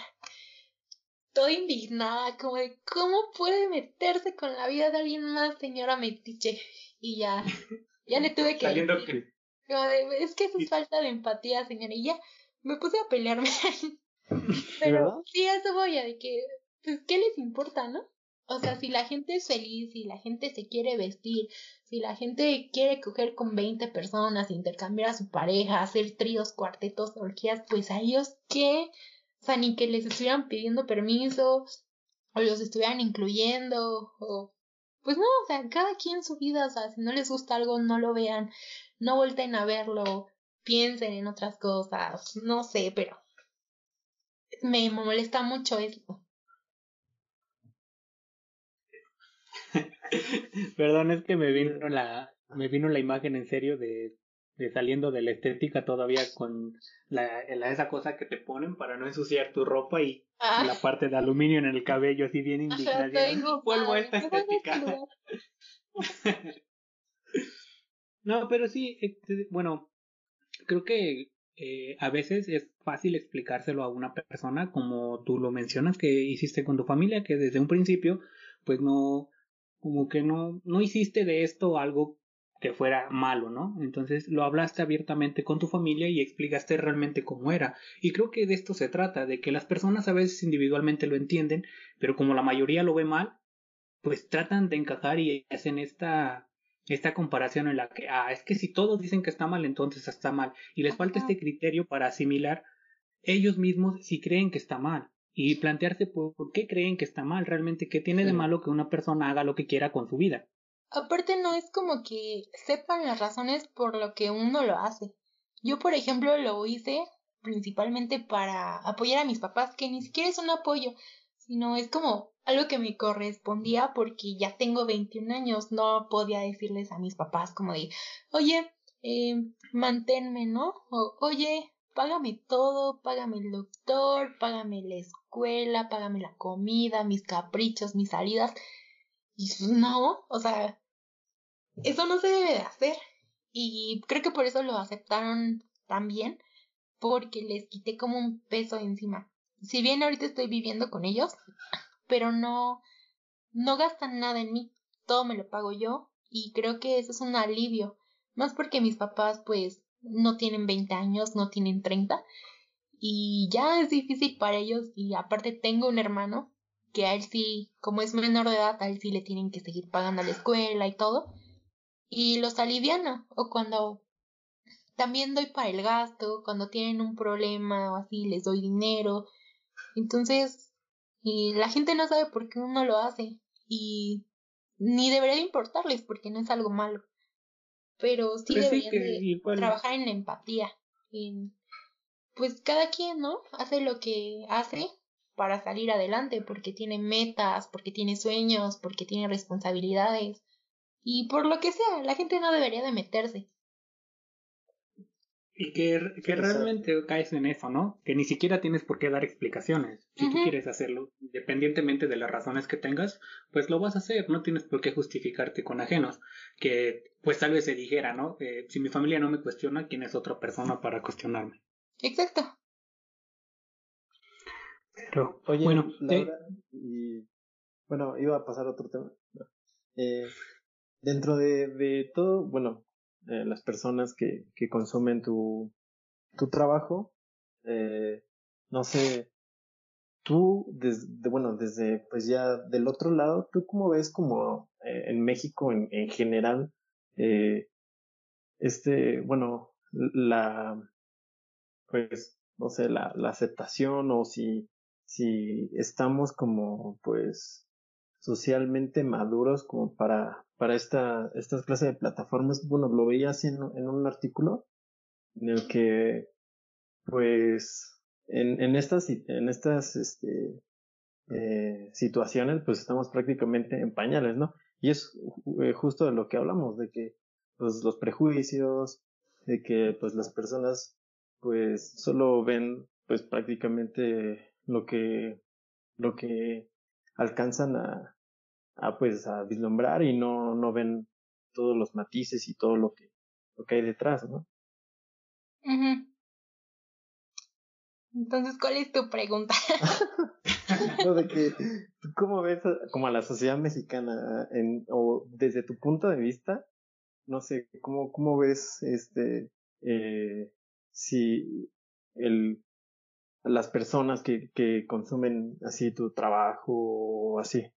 toda indignada, como de, ¿cómo puede meterse con la vida de alguien más, señora Metiche? Y ya, ya le tuve que... decir, es que eso es falta de empatía, señora. Y ya me puse a pelearme. Pero sí, eso voy a de que, pues, ¿qué les importa, no? O sea, si la gente es feliz, si la gente se quiere vestir, si la gente quiere coger con 20 personas, intercambiar a su pareja, hacer tríos, cuartetos, orgías, pues a ellos qué, o sea, ni que les estuvieran pidiendo permiso, o los estuvieran incluyendo, o pues no, o sea, cada quien su vida, o sea, si no les gusta algo, no lo vean, no vuelten a verlo, piensen en otras cosas, no sé, pero me molesta mucho eso. Perdón, es que me vino la, me vino la imagen en serio de, de saliendo de la estética todavía con la, esa cosa que te ponen para no ensuciar tu ropa y ah. la parte de aluminio en el cabello así bien indignada. Vuelvo a esta estética. no, pero sí, este, bueno, creo que eh, a veces es fácil explicárselo a una persona como tú lo mencionas que hiciste con tu familia, que desde un principio pues no como que no, no hiciste de esto algo que fuera malo, ¿no? Entonces lo hablaste abiertamente con tu familia y explicaste realmente cómo era. Y creo que de esto se trata, de que las personas a veces individualmente lo entienden, pero como la mayoría lo ve mal, pues tratan de encajar y hacen esta esta comparación en la que, ah, es que si todos dicen que está mal, entonces está mal. Y les falta este criterio para asimilar ellos mismos si creen que está mal y plantearse por, qué creen que está mal, realmente qué tiene de malo que una persona haga lo que quiera con su vida. Aparte no es como que sepan las razones por lo que uno lo hace. Yo, por ejemplo, lo hice principalmente para apoyar a mis papás, que ni siquiera es un apoyo, sino es como algo que me correspondía porque ya tengo 21 años, no podía decirles a mis papás como de, oye, eh, manténme, ¿no? O, oye, págame todo, págame el doctor, págame la escuela, págame la comida, mis caprichos, mis salidas. Y no, o sea, eso no se debe de hacer. Y creo que por eso lo aceptaron también, porque les quité como un peso encima. Si bien ahorita estoy viviendo con ellos, pero no, no gastan nada en mí, todo me lo pago yo y creo que eso es un alivio, más porque mis papás pues no tienen 20 años, no tienen 30 y ya es difícil para ellos y aparte tengo un hermano que a él sí, como es menor de edad, a él sí le tienen que seguir pagando la escuela y todo y los aliviana o cuando también doy para el gasto, cuando tienen un problema o así les doy dinero. Entonces, y la gente no sabe por qué uno lo hace y ni debería importarles porque no es algo malo pero sí pues deberían trabajar en la empatía. En, pues cada quien, ¿no? Hace lo que hace para salir adelante, porque tiene metas, porque tiene sueños, porque tiene responsabilidades. Y por lo que sea, la gente no debería de meterse. Y que, que realmente caes en eso, ¿no? Que ni siquiera tienes por qué dar explicaciones. Si tú quieres hacerlo, independientemente de las razones que tengas, pues lo vas a hacer, no tienes por qué justificarte con ajenos. Que pues tal vez se dijera, ¿no? si mi familia no me cuestiona, ¿quién es otra persona para cuestionarme? Exacto. Pero, Oye, bueno, Laura, y, bueno, iba a pasar a otro tema. Eh, dentro de, de todo, bueno, eh, las personas que, que consumen tu, tu trabajo. Eh, no sé, tú, desde, bueno, desde pues ya del otro lado, ¿tú cómo ves como eh, en México en, en general, este, bueno, la, pues, no sé, la, la aceptación o si, si estamos como, pues, socialmente maduros como para, para esta, estas clases de plataformas. Bueno, lo veía así en, un artículo en el que, pues, en, en estas, en estas, este, eh, situaciones, pues estamos prácticamente en pañales, ¿no? Y es eh, justo de lo que hablamos, de que, pues, los prejuicios, de que, pues, las personas, pues, solo ven, pues, prácticamente lo que, lo que alcanzan a, a pues a vislumbrar y no, no ven todos los matices y todo lo que, lo que hay detrás, ¿no? Entonces, ¿cuál es tu pregunta? no, de que, ¿cómo ves a, como a la sociedad mexicana en, o desde tu punto de vista? No sé, ¿cómo, cómo ves este, eh, si el, las personas que, que consumen así tu trabajo o así?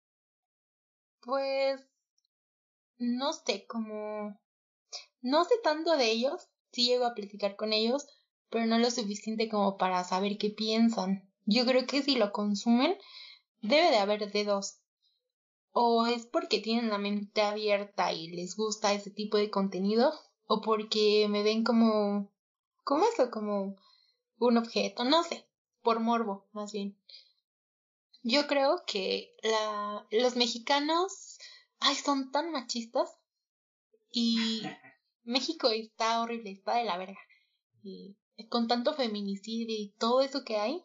Pues no sé, como no sé tanto de ellos, sí llego a platicar con ellos, pero no lo suficiente como para saber qué piensan. Yo creo que si lo consumen, debe de haber de dos. O es porque tienen la mente abierta y les gusta ese tipo de contenido, o porque me ven como, como eso, como un objeto, no sé, por morbo, más bien. Yo creo que la, los mexicanos, ay, son tan machistas y México está horrible, está de la verga. Y con tanto feminicidio y todo eso que hay,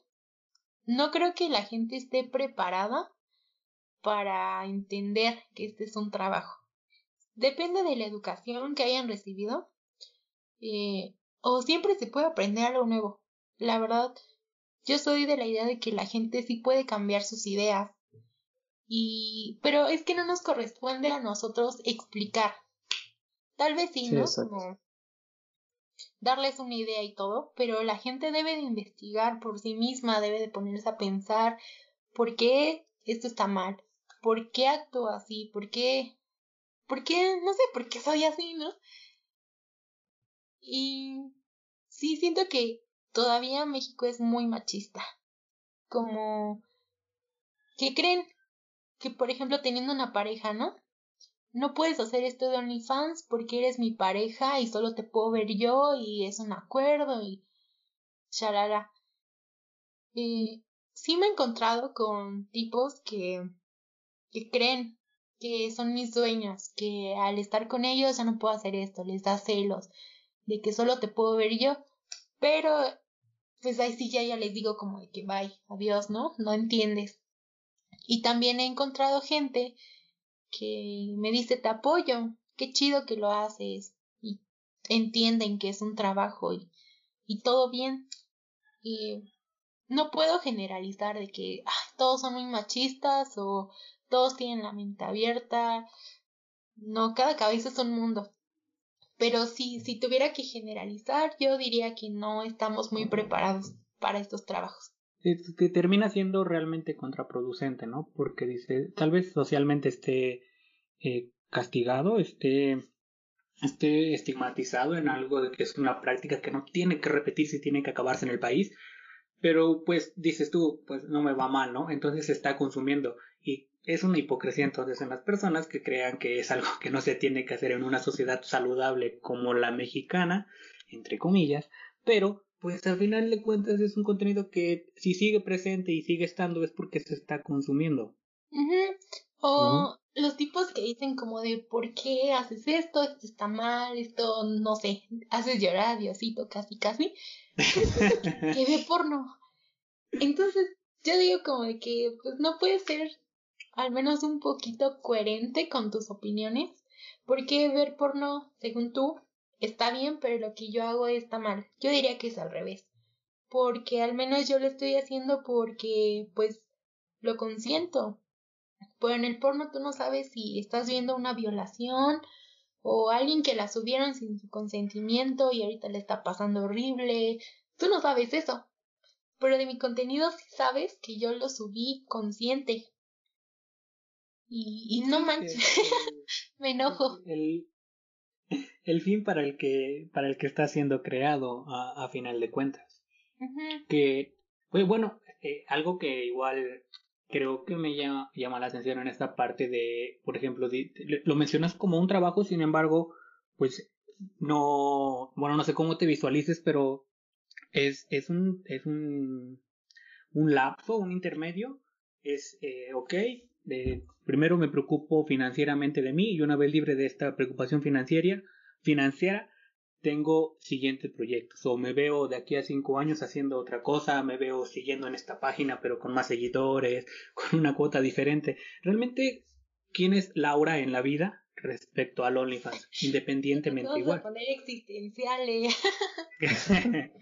no creo que la gente esté preparada para entender que este es un trabajo. Depende de la educación que hayan recibido. Eh, o siempre se puede aprender algo nuevo. La verdad, yo soy de la idea de que la gente sí puede cambiar sus ideas. Y, pero es que no nos corresponde a nosotros explicar. Tal vez sí, ¿no? Como darles una idea y todo, pero la gente debe de investigar por sí misma, debe de ponerse a pensar por qué esto está mal, por qué actúo así, por qué, por qué, no sé, por qué soy así, ¿no? Y sí, siento que todavía México es muy machista. Como que creen que, por ejemplo, teniendo una pareja, ¿no? No puedes hacer esto de OnlyFans porque eres mi pareja y solo te puedo ver yo y es un acuerdo y shalala. Eh, sí me he encontrado con tipos que, que creen que son mis dueños, que al estar con ellos ya no puedo hacer esto, les da celos, de que solo te puedo ver yo, pero pues ahí sí ya, ya les digo como de que bye, adiós, ¿no? No entiendes. Y también he encontrado gente que me dice te apoyo, qué chido que lo haces y entienden que es un trabajo y, y todo bien. Y no puedo generalizar de que todos son muy machistas o todos tienen la mente abierta. No, cada cabeza es un mundo. Pero si, si tuviera que generalizar, yo diría que no estamos muy preparados para estos trabajos. Que termina siendo realmente contraproducente, ¿no? Porque dice, tal vez socialmente esté eh, castigado, esté, esté estigmatizado en algo de que es una práctica que no tiene que repetirse y tiene que acabarse en el país, pero pues dices tú, pues no me va mal, ¿no? Entonces se está consumiendo es una hipocresía entonces en las personas que crean que es algo que no se tiene que hacer en una sociedad saludable como la mexicana, entre comillas, pero pues al final de cuentas es un contenido que si sigue presente y sigue estando es porque se está consumiendo. O los tipos que dicen como de ¿por qué haces esto? Esto está mal, esto no sé, haces llorar Diosito casi casi. que ve porno. Entonces, yo digo como de que pues no puede ser al menos un poquito coherente con tus opiniones, porque ver porno, según tú, está bien, pero lo que yo hago está mal. Yo diría que es al revés, porque al menos yo lo estoy haciendo porque, pues, lo consiento. Pero en el porno tú no sabes si estás viendo una violación o alguien que la subieron sin su consentimiento y ahorita le está pasando horrible. Tú no sabes eso. Pero de mi contenido sí sabes que yo lo subí consciente. Y, no manches, me enojo. El, el fin para el que para el que está siendo creado a, a final de cuentas. Que, pues bueno, eh, algo que igual creo que me llama, llama, la atención en esta parte de, por ejemplo, lo mencionas como un trabajo, sin embargo, pues no, bueno, no sé cómo te visualices, pero es, es un, es un, un lapso, un intermedio, es, eh, ok, primero me preocupo financieramente de mí y una vez libre de esta preocupación financiera, financiera, tengo siguientes proyectos o me veo de aquí a cinco años haciendo otra cosa, me veo siguiendo en esta página pero con más seguidores, con una cuota diferente. Realmente, ¿quién es Laura en la vida respecto al OnlyFans? Independientemente igual. poner existenciales.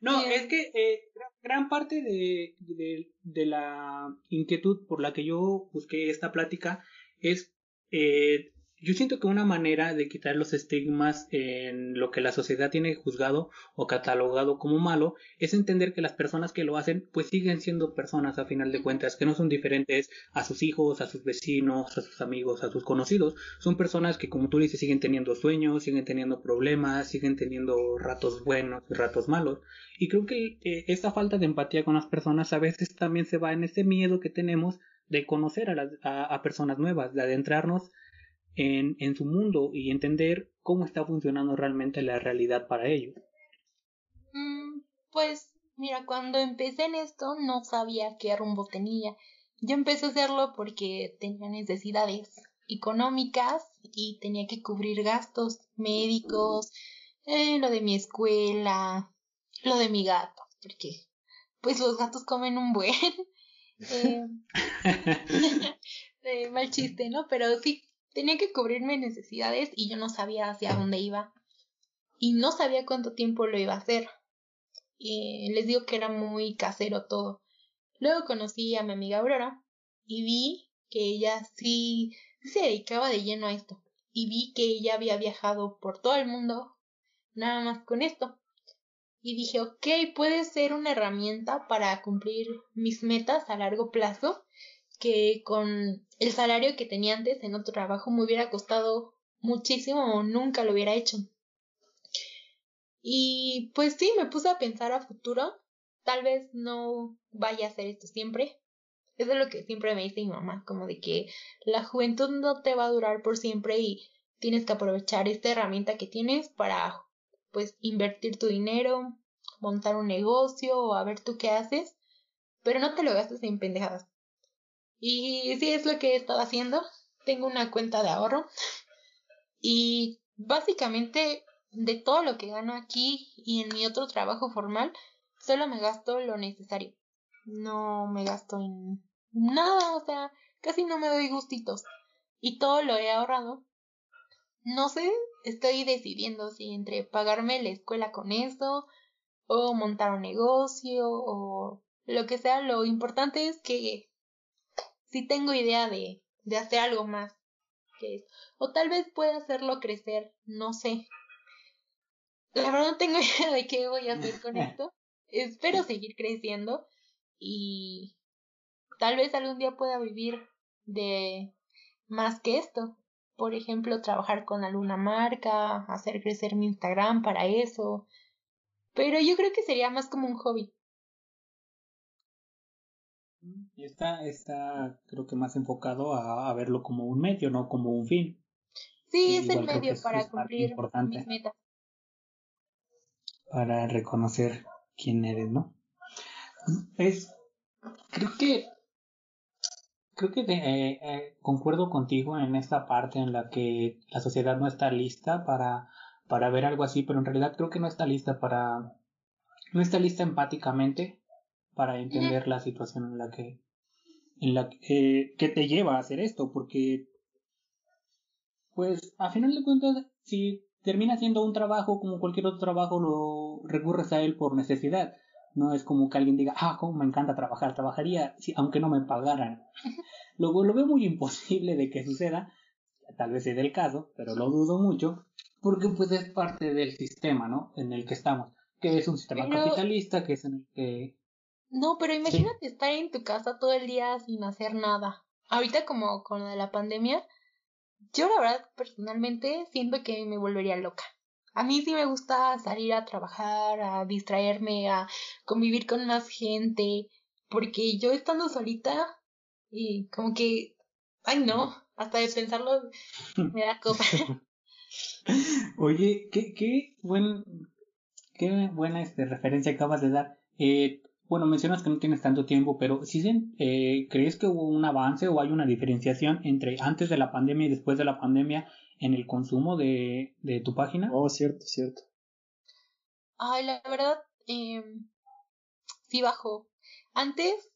no, es que eh, gran parte de, de, de, la inquietud por la que yo busqué esta plática es eh, yo siento que una manera de quitar los estigmas en lo que la sociedad tiene juzgado o catalogado como malo es entender que las personas que lo hacen pues siguen siendo personas a final de cuentas, que no son diferentes a sus hijos, a sus vecinos, a sus amigos, a sus conocidos. Son personas que como tú dices siguen teniendo sueños, siguen teniendo problemas, siguen teniendo ratos buenos y ratos malos. Y creo que eh, esta falta de empatía con las personas a veces también se va en ese miedo que tenemos de conocer a, las, a personas nuevas, de adentrarnos en, en su mundo y entender cómo está funcionando realmente la realidad para ellos. Mm, pues mira, cuando empecé en esto no sabía qué rumbo tenía. Yo empecé a hacerlo porque tenía necesidades económicas y tenía que cubrir gastos médicos, eh, lo de mi escuela, lo de mi gato, porque pues los gatos comen un buen. eh, eh, mal chiste, ¿no? Pero sí, Tenía que cubrirme necesidades y yo no sabía hacia dónde iba. Y no sabía cuánto tiempo lo iba a hacer. Y les digo que era muy casero todo. Luego conocí a mi amiga Aurora y vi que ella sí se dedicaba de lleno a esto. Y vi que ella había viajado por todo el mundo nada más con esto. Y dije, ok, puede ser una herramienta para cumplir mis metas a largo plazo que con el salario que tenía antes en otro trabajo me hubiera costado muchísimo o nunca lo hubiera hecho. Y pues sí, me puse a pensar a futuro, tal vez no vaya a hacer esto siempre. Eso es lo que siempre me dice mi mamá, como de que la juventud no te va a durar por siempre y tienes que aprovechar esta herramienta que tienes para pues invertir tu dinero, montar un negocio o a ver tú qué haces, pero no te lo gastes en pendejadas. Y sí, es lo que he estado haciendo. Tengo una cuenta de ahorro. Y básicamente de todo lo que gano aquí y en mi otro trabajo formal, solo me gasto lo necesario. No me gasto en nada, o sea, casi no me doy gustitos. Y todo lo he ahorrado. No sé, estoy decidiendo si entre pagarme la escuela con eso, o montar un negocio, o lo que sea. Lo importante es que si tengo idea de, de hacer algo más que eso. O tal vez pueda hacerlo crecer, no sé. La verdad no tengo idea de qué voy a hacer con esto. Espero seguir creciendo y tal vez algún día pueda vivir de más que esto. Por ejemplo, trabajar con alguna marca, hacer crecer mi Instagram para eso. Pero yo creo que sería más como un hobby. Y está, está creo que más enfocado a, verlo como un medio, no como un fin. Sí, es el medio para cumplir mis metas. Para reconocer quién eres, ¿no? Es, creo que, creo que eh, eh, concuerdo contigo en esta parte en la que la sociedad no está lista para, para ver algo así, pero en realidad creo que no está lista para, no está lista empáticamente para entender la situación en la que en la que, te lleva a hacer esto porque pues a final de cuentas si termina siendo un trabajo como cualquier otro trabajo lo recurres a él por necesidad. No es como que alguien diga ah cómo me encanta trabajar trabajaría si, aunque no me pagaran. Luego lo veo muy imposible de que suceda. Tal vez sea el caso pero lo dudo mucho porque pues es parte del sistema no en el que estamos que es un sistema capitalista que es en el que no, pero imagínate estar en tu casa todo el día sin hacer nada. Ahorita como con lo de la pandemia, yo la verdad personalmente siento que me volvería loca. A mí sí me gusta salir a trabajar, a distraerme, a convivir con más gente, porque yo estando solita y como que, ay no, hasta de pensarlo me da cosa. Oye, qué, qué buen, qué buena este, referencia acabas de dar. Eh, bueno, mencionas que no tienes tanto tiempo, pero ¿sí, eh, crees que hubo un avance o hay una diferenciación entre antes de la pandemia y después de la pandemia en el consumo de, de tu página? Oh, cierto, cierto. Ay, la verdad, eh, sí bajó. Antes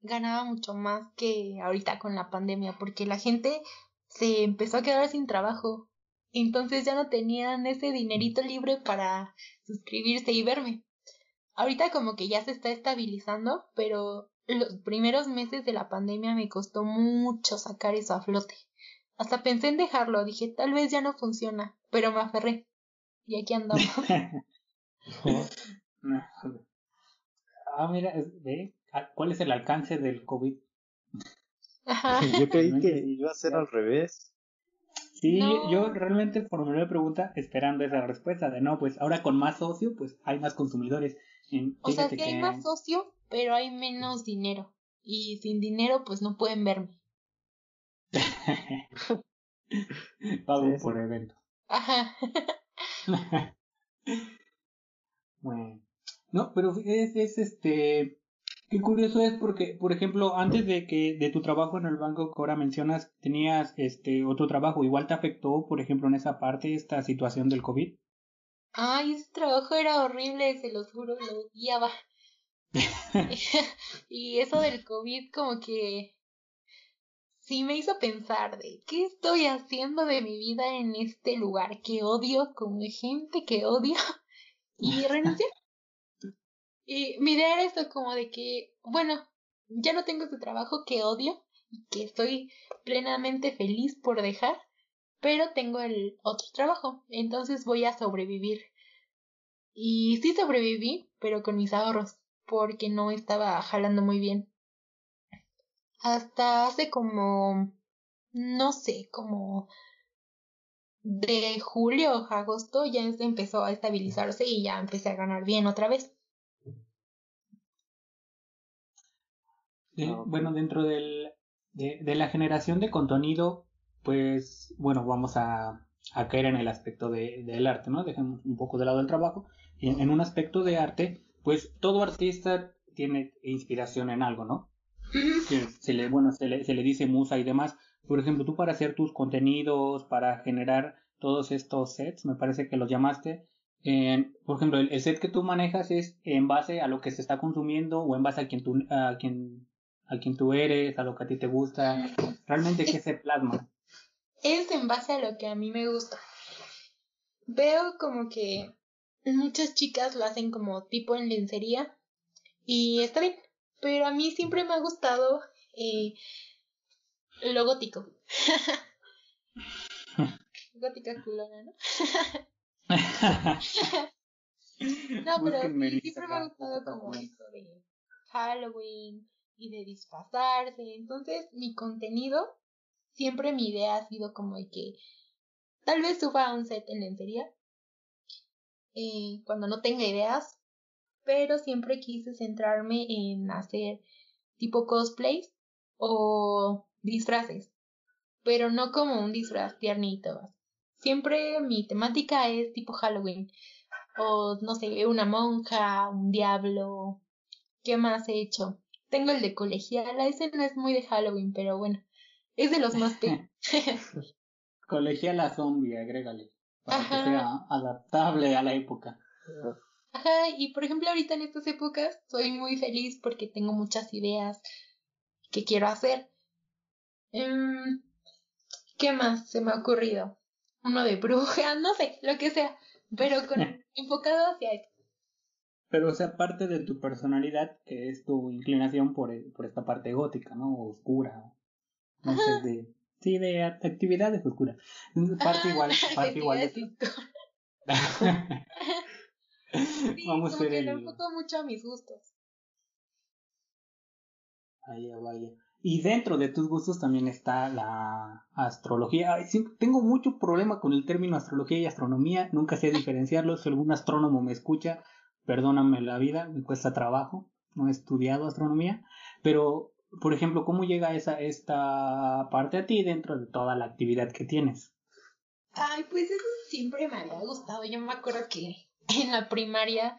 ganaba mucho más que ahorita con la pandemia, porque la gente se empezó a quedar sin trabajo. Entonces ya no tenían ese dinerito libre para suscribirse y verme. Ahorita como que ya se está estabilizando, pero los primeros meses de la pandemia me costó mucho sacar eso a flote. Hasta pensé en dejarlo, dije, tal vez ya no funciona, pero me aferré. Y aquí andamos. ah, mira, ¿ve? Ah, ¿cuál es el alcance del COVID? Yo creí que iba a ser al revés. Sí, yo realmente formulé la pregunta esperando esa respuesta de no, pues ahora con más socio, pues hay más consumidores. O sea, que, hay más socio, pero hay menos dinero. Y sin dinero, pues no pueden verme. Pago por evento. Ajá. bueno. No, pero es, es este Qué curioso es porque, por ejemplo, antes de que de tu trabajo en el banco que ahora mencionas, tenías este otro trabajo, igual te afectó, por ejemplo, en esa parte esta situación del COVID. Ay, ese trabajo era horrible, se los juro, lo guiaba. y eso del COVID como que sí me hizo pensar de qué estoy haciendo de mi vida en este lugar que odio, con gente que odio, y renuncié. Y mi idea era esto como de que, bueno, ya no tengo este trabajo que odio y que estoy plenamente feliz por dejar, pero tengo el otro trabajo, entonces voy a sobrevivir. Y sí sobreviví, pero con mis ahorros, porque no estaba jalando muy bien. Hasta hace como, no sé, como de julio a agosto ya empezó a estabilizarse y ya empecé a ganar bien otra vez. Ah, bueno, dentro del, de, de, la generación de contenido, pues, bueno, vamos a, a caer en el aspecto de, del arte, ¿no? Dejemos un poco de lado el trabajo. En, en un aspecto de arte, pues todo artista tiene inspiración en algo, ¿no? Se, le, bueno, se le, se le dice musa y demás. Por ejemplo, tú para hacer tus contenidos, para generar todos estos sets, me parece que los llamaste, por ejemplo, el, set que tú manejas es en base a lo que se está consumiendo o en base a quien tú, a quien a quien tú eres, a lo que a ti te gusta, realmente qué se plasma. Es en base a lo que a mí me gusta. Veo como que muchas chicas lo hacen como tipo en lencería y está bien, pero a mí siempre me ha gustado eh, lo gótico. Gótica culona, ¿no? no, pero siempre me ha gustado como eso de Halloween, y de disfrazarse. Entonces, mi contenido, siempre mi idea ha sido como de que tal vez suba un set en lencería eh, cuando no tenga ideas, pero siempre quise centrarme en hacer tipo cosplays o disfraces, pero no como un disfraz tiernito. Siempre mi temática es tipo Halloween o no sé, una monja, un diablo. ¿Qué más he hecho? Tengo el de colegiala, ese no es muy de Halloween, pero bueno, es de los más pe colegiala zombie, agrégale, para que sea adaptable a la época. Ajá, y por ejemplo ahorita en estas épocas soy muy feliz porque tengo muchas ideas que quiero hacer. Em, ¿Qué más se me ha ocurrido? Uno de bruja, no sé, lo que sea, pero con, enfocado hacia esto. Pero, o sea, parte de tu personalidad, que es tu inclinación por, por esta parte gótica, ¿no? Oscura. Sé, de. Sí, de actividades oscuras. Parte igual, parte igual de ti. Vamos a ver el... enfoco mucho a mis gustos. Vaya, vaya. Y dentro de tus gustos también está la astrología. tengo mucho problema con el término astrología y astronomía. Nunca sé diferenciarlos. Si algún astrónomo me escucha, perdóname la vida, me cuesta trabajo, no he estudiado astronomía, pero, por ejemplo, ¿cómo llega esa, esta parte a ti dentro de toda la actividad que tienes? Ay, pues eso siempre me había gustado. Yo me acuerdo que en la primaria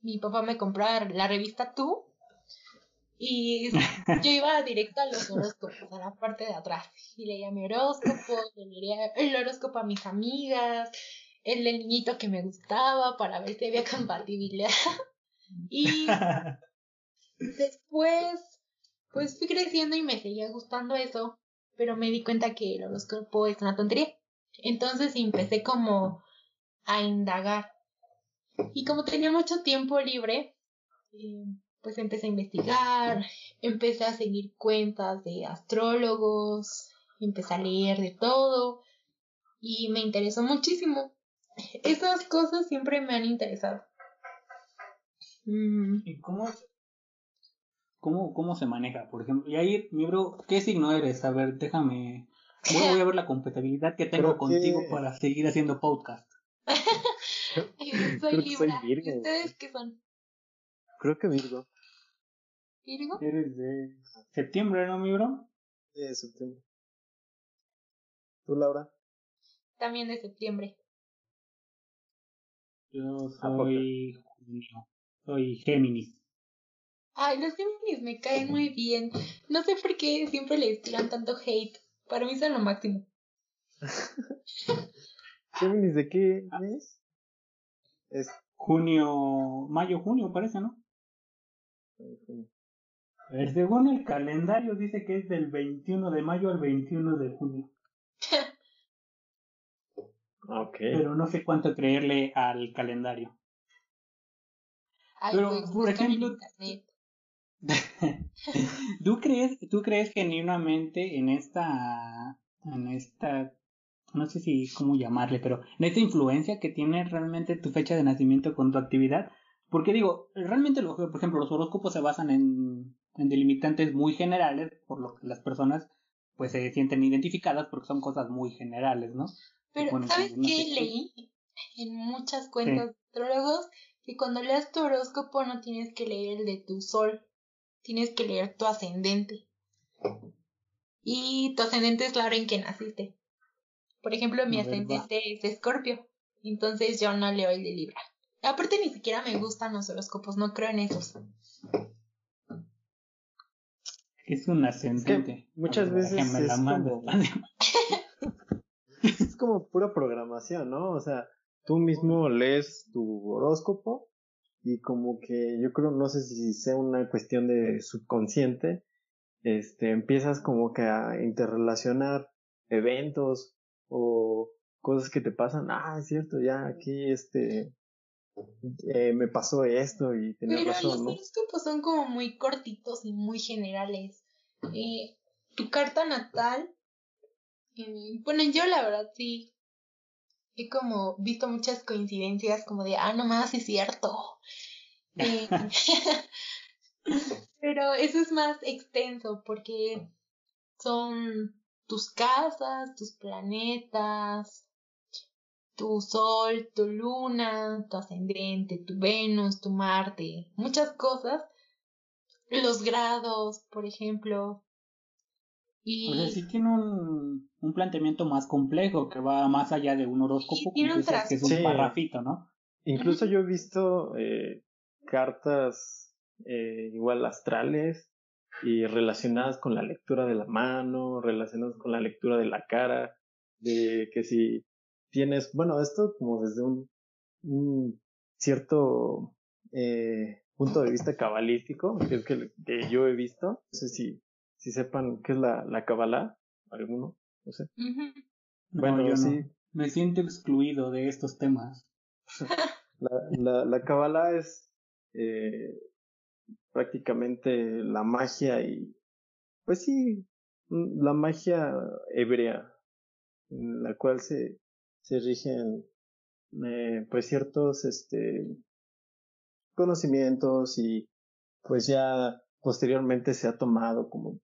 mi papá me compraba la revista Tú y yo iba directo a los horóscopos, a la parte de atrás, y leía mi horóscopo, leía el horóscopo a mis amigas, el del niñito que me gustaba para ver si había compatibilidad. y después, pues fui creciendo y me seguía gustando eso, pero me di cuenta que el horóscopo es una tontería. Entonces empecé como a indagar. Y como tenía mucho tiempo libre, eh, pues empecé a investigar, empecé a seguir cuentas de astrólogos, empecé a leer de todo y me interesó muchísimo. Esas cosas siempre me han interesado. Mm. ¿Y cómo, cómo, cómo se maneja? Por ejemplo, y ahí, mi bro, ¿qué signo eres? A ver, déjame. Voy, a ver la compatibilidad que tengo contigo para seguir haciendo podcast. soy Libra. ¿Y ustedes qué son? Creo que Virgo. ¿Virgo? Eres de septiembre, ¿no, mi bro? Sí, de septiembre. ¿Tú, Laura? También de septiembre. Yo soy junio. Soy Géminis. Ay, los Géminis me caen muy bien. No sé por qué siempre les tiran tanto hate. Para mí son lo máximo. ¿Géminis de qué mes? Es junio, mayo, junio, parece, ¿no? El según el calendario dice que es del 21 de mayo al 21 de junio. okay. Pero no sé cuánto creerle al calendario. Pero, pues, por ejemplo, ¿tú crees, tú crees genuinamente en esta, en esta, no sé si cómo llamarle, pero en esta influencia que tiene realmente tu fecha de nacimiento con tu actividad? Porque digo, realmente, por ejemplo, los horóscopos se basan en, en delimitantes muy generales, por lo que las personas pues se sienten identificadas porque son cosas muy generales, ¿no? Pero, ¿sabes qué leí? En muchas cuentas de astrólogos que cuando leas tu horóscopo no tienes que leer el de tu sol, tienes que leer tu ascendente. Y tu ascendente es la hora en que naciste. Por ejemplo, mi ascendente es Escorpio, entonces yo no leo el de Libra. Aparte ni siquiera me gustan los horóscopos, no creo en esos. Es un ascendente. muchas veces es como... es como pura programación, ¿no? O sea, tú mismo lees tu horóscopo y como que yo creo, no sé si sea una cuestión de subconsciente, este, empiezas como que a interrelacionar eventos o cosas que te pasan, ah, es cierto, ya aquí este, eh, me pasó esto y tenía Pero razón, los horóscopos son como muy cortitos y muy generales. Eh, tu carta natal, eh, bueno, yo la verdad sí he como visto muchas coincidencias como de, ah, nomás es cierto. Eh, pero eso es más extenso porque son tus casas, tus planetas, tu sol, tu luna, tu ascendente, tu Venus, tu Marte, muchas cosas. Los grados, por ejemplo, y... O sea, sí tiene un, un, planteamiento más complejo que va más allá de un horóscopo, que es un parrafito, ¿no? Incluso yo he visto eh, cartas eh, igual astrales y relacionadas con la lectura de la mano, relacionadas con la lectura de la cara, de que si tienes, bueno, esto como desde un, un cierto eh, punto de vista cabalístico, que es que, que yo he visto, no sé si si sepan qué es la, la Kabbalah, alguno, no sé. Bueno, yo sí. Me siento excluido de estos temas. la, la, la Kabbalah es eh, prácticamente la magia y, pues sí, la magia hebrea, en la cual se, se rigen eh, pues ciertos este conocimientos y pues ya posteriormente se ha tomado como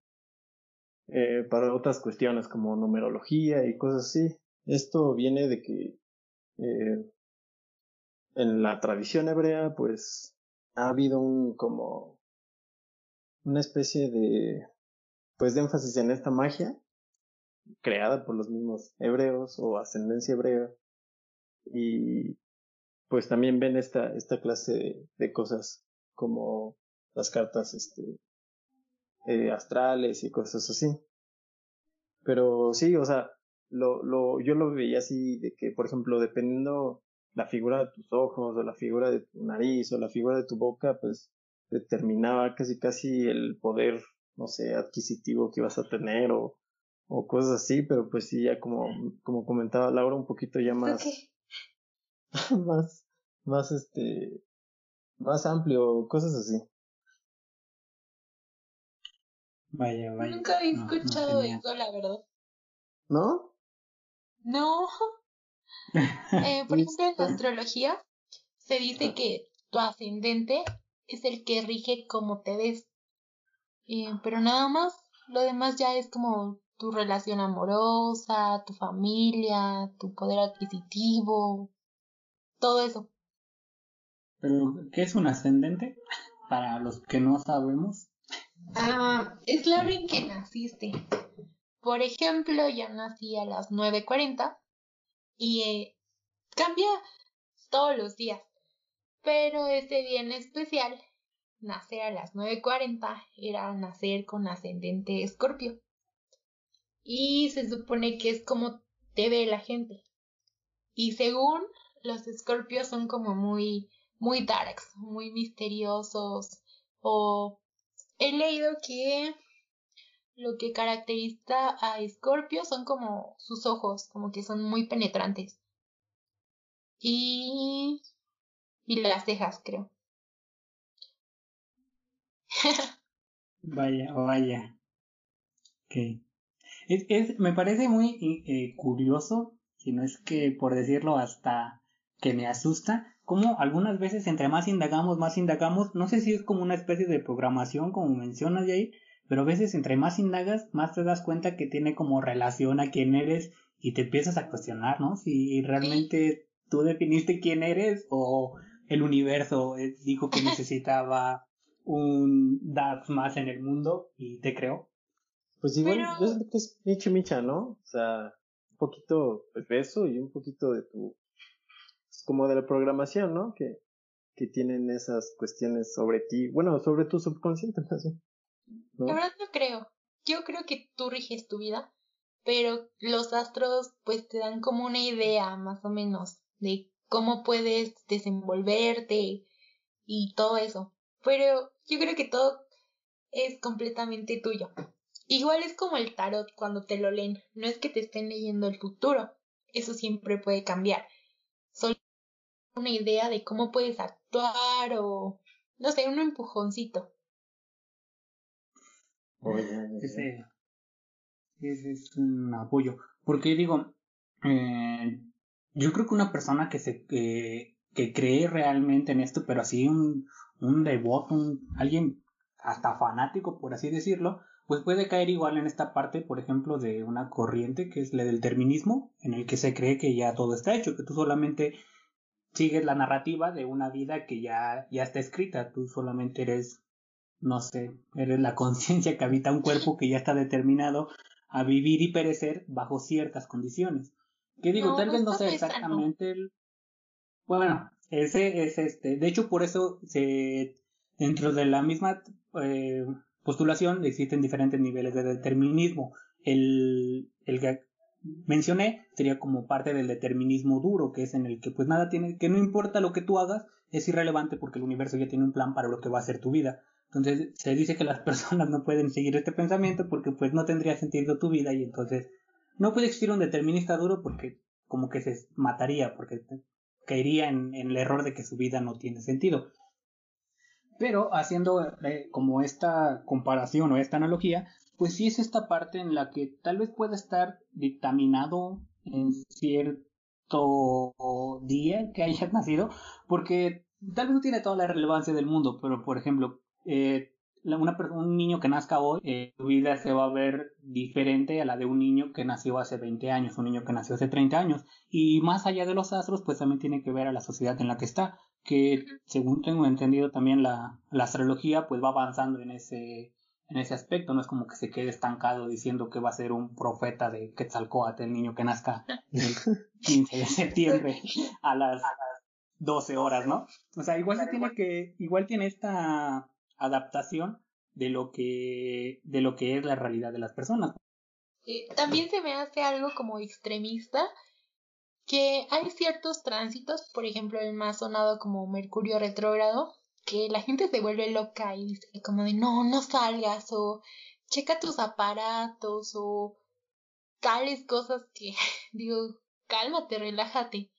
eh, para otras cuestiones como numerología y cosas así. Esto viene de que eh, en la tradición hebrea pues ha habido un como una especie de pues de énfasis en esta magia creada por los mismos hebreos o ascendencia hebrea y pues también ven esta esta clase de, de cosas como las cartas este eh, astrales y cosas así. Pero sí, o sea, lo, lo, yo lo veía así de que, por ejemplo, dependiendo la figura de tus ojos o la figura de tu nariz o la figura de tu boca, pues determinaba casi casi el poder, no sé, adquisitivo que ibas a tener o, o cosas así, pero pues sí, ya como, como comentaba Laura, un poquito ya más, más, más este, más amplio, cosas así. Vaya, vaya. Nunca he escuchado eso, la verdad. ¿No? No. Eh, por ejemplo, en la astrología se dice que tu ascendente es el que rige cómo te ves. Eh, pero nada más, lo demás ya es como tu relación amorosa, tu familia, tu poder adquisitivo, todo eso. Pero, ¿qué es un ascendente? Para los que no sabemos. Ah, es la hora en que naciste. Por ejemplo, yo nací a las 9.40 y eh, cambia todos los días. Pero ese día en especial, nacer a las 9.40 era nacer con ascendente escorpio. Y se supone que es como te ve la gente. Y según los escorpios son como muy, muy darks, muy misteriosos. O he leído que lo que caracteriza a Escorpio son como sus ojos, como que son muy penetrantes. Y. y las cejas, creo. vaya, vaya. Okay. Es, es, me parece muy eh, curioso, si no es que por decirlo hasta que me asusta, como algunas veces entre más indagamos, más indagamos, no sé si es como una especie de programación, como mencionas de ahí, pero a veces entre más indagas, más te das cuenta que tiene como relación a quién eres y te empiezas a cuestionar, ¿no? Si realmente tú definiste quién eres o el universo eh, dijo que necesitaba un Dax más en el mundo y te creo. Pues igual, yo siento que es micha micha, ¿no? O sea, un poquito de eso y un poquito de tu, como de la programación, ¿no? Que, que tienen esas cuestiones sobre ti, bueno, sobre tu subconsciente, más ¿no? La verdad no creo. Yo creo que tú riges tu vida, pero los astros pues te dan como una idea más o menos de cómo puedes desenvolverte y todo eso. Pero yo creo que todo es completamente tuyo. Igual es como el tarot cuando te lo leen, no es que te estén leyendo el futuro, eso siempre puede cambiar. Una idea de cómo puedes actuar o, no sé, un empujoncito. ese, ese es un apoyo. Porque digo, eh, yo creo que una persona que se que, que cree realmente en esto, pero así un, un devoto, un, alguien hasta fanático, por así decirlo, pues puede caer igual en esta parte, por ejemplo, de una corriente que es la del determinismo, en el que se cree que ya todo está hecho, que tú solamente sigues la narrativa de una vida que ya, ya está escrita, tú solamente eres, no sé, eres la conciencia que habita un cuerpo que ya está determinado a vivir y perecer bajo ciertas condiciones. Que digo, tal vez no sea exactamente el... Bueno, ese es este. De hecho, por eso se dentro de la misma eh, postulación existen diferentes niveles de determinismo. El, el mencioné sería como parte del determinismo duro, que es en el que pues nada tiene, que no importa lo que tú hagas, es irrelevante porque el universo ya tiene un plan para lo que va a ser tu vida. Entonces se dice que las personas no pueden seguir este pensamiento porque pues no tendría sentido tu vida y entonces no puede existir un determinista duro porque como que se mataría, porque caería en, el error de que su vida no tiene sentido. Pero haciendo eh, como esta comparación o esta analogía, pues sí es esta parte en la que tal vez pueda estar dictaminado en cierto día que hayas nacido, porque tal vez no tiene toda la relevancia del mundo, pero por ejemplo, eh, una, un niño que nazca hoy, eh, su vida se va a ver diferente a la de un niño que nació hace 20 años, un niño que nació hace 30 años. Y más allá de los astros, pues también tiene que ver a la sociedad en la que está, que según tengo entendido también la, la astrología, pues va avanzando en ese, en ese aspecto, no es como que se quede estancado diciendo que va a ser un profeta de Quetzalcoatl, el niño que nazca el 15 de septiembre a las 12 horas, ¿no? O sea, igual se tiene que, igual tiene esta adaptación de lo que de lo que es la realidad de las personas. también se me hace algo como extremista que hay ciertos tránsitos, por ejemplo el más sonado como Mercurio retrógrado, que la gente se vuelve loca y dice como de no, no salgas o checa tus aparatos o tales cosas que digo, cálmate, relájate.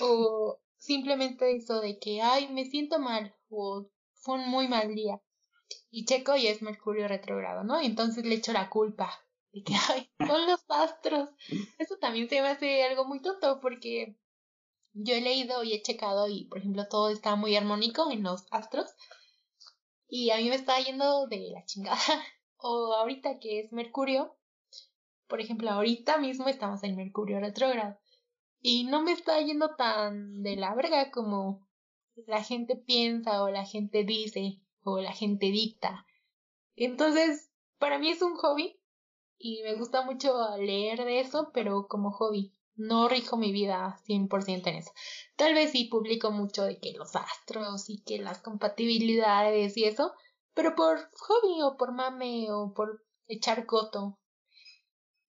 O simplemente eso de que, ay, me siento mal o fue un muy mal día. Y checo y es Mercurio retrogrado, ¿no? Entonces le echo la culpa De que, ay, son los astros. Eso también se me hace algo muy tonto porque yo he leído y he checado y, por ejemplo, todo está muy armónico en los astros. Y a mí me está yendo de la chingada. O ahorita que es Mercurio. Por ejemplo, ahorita mismo estamos en Mercurio retrógrado. Y no me está yendo tan de la verga como la gente piensa o la gente dice o la gente dicta. Entonces, para mí es un hobby y me gusta mucho leer de eso, pero como hobby no rijo mi vida 100% en eso. Tal vez sí publico mucho de que los astros y que las compatibilidades y eso, pero por hobby o por mame o por echar coto.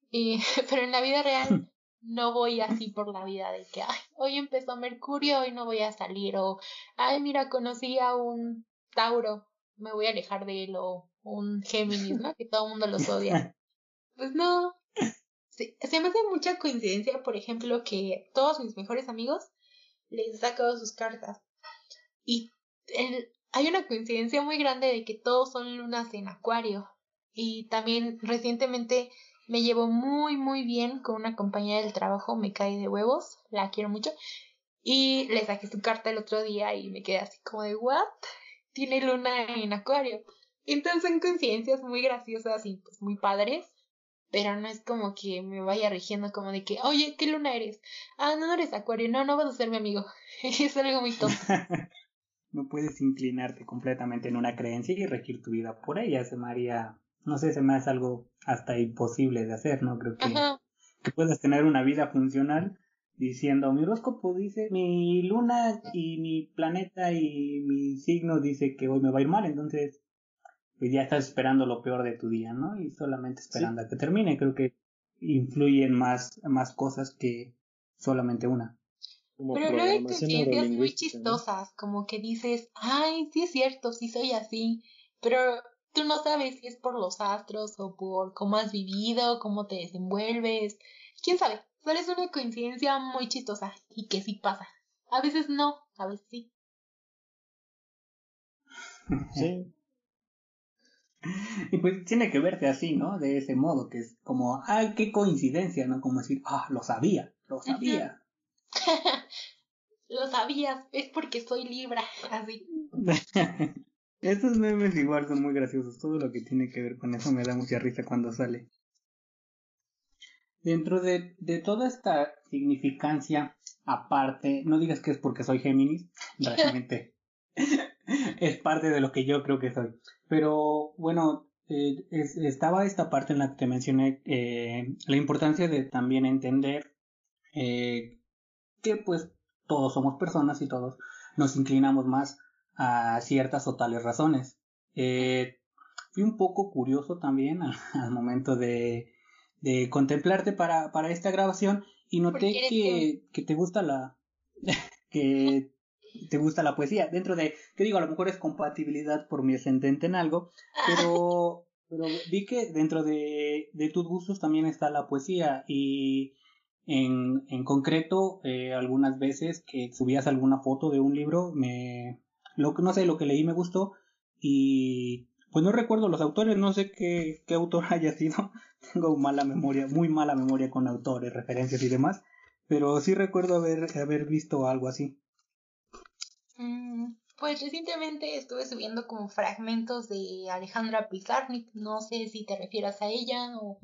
Y, pero en la vida real no voy así por la vida de que, ay, hoy empezó Mercurio, hoy no voy a salir, o, ay, mira, conocí a un Tauro, me voy a alejar de él, o un Géminis, ¿no? Que todo el mundo los odia. Pues no, se me hace mucha coincidencia, por ejemplo, que todos mis mejores amigos les he sacado sus cartas. Y hay una coincidencia muy grande de que todos son lunas en acuario. Y también recientemente me llevo muy, muy bien con una compañera del trabajo, me cae de huevos, la quiero mucho. Y le saqué su carta el otro día y me quedé así como de, ¿what? Tiene luna en acuario. Entonces son coincidencias muy graciosas y pues muy padres pero no es como que me vaya rigiendo como de que, oye, ¿qué luna eres? Ah, no, no eres acuario, no, no vas a ser mi amigo. es algo muy tonto. no puedes inclinarte completamente en una creencia y regir tu vida por ella, se me haría, no sé, se me hace algo hasta imposible de hacer, ¿no? Creo que, que puedes tener una vida funcional diciendo, mi horóscopo dice, mi luna y mi planeta y mi signo dice que hoy me va a ir mal, entonces pues ya estás esperando lo peor de tu día, ¿no? Y solamente esperando a que termine. Creo que influyen más, más cosas que solamente una. Pero luego hay coincidencias muy chistosas, como que dices, ay, sí es cierto, sí soy así, pero tú no sabes si es por los astros o por cómo has vivido, cómo te desenvuelves, quién sabe, solo es una coincidencia muy chistosa y que sí pasa. A veces no, a veces sí. Sí, Y pues tiene que verse así, ¿no? De ese modo, que es como, ay, qué coincidencia, ¿no? Como decir, ah, lo sabía, lo sabía. lo sabías, es porque soy Libra, así. Estos memes igual son muy graciosos, todo lo que tiene que ver con eso me da mucha risa cuando sale. Dentro de, de toda esta significancia aparte, no digas que es porque soy Géminis, realmente es parte de lo que yo creo que soy. Pero bueno, eh, estaba esta parte en la que te mencioné eh, la importancia de también entender eh, que pues todos somos personas y todos nos inclinamos más a ciertas o tales razones. fui un poco curioso también al, momento de, de contemplarte para, para esta grabación y noté que, que te gusta la que te gusta la poesía. Dentro de, que digo, a lo mejor es compatibilidad por mi ascendente en algo, pero, pero vi que dentro de, de tus gustos también está la poesía y en, en concreto eh, algunas veces que subías alguna foto de un libro, me, lo que no sé, lo que leí me gustó y pues no recuerdo los autores, no sé qué, qué autor haya sido, tengo mala memoria, muy mala memoria con autores, referencias y demás, pero sí recuerdo haber, haber visto algo así. Mm, pues recientemente estuve subiendo como fragmentos de Alejandra Pizarnik, no sé si te refieras a ella o,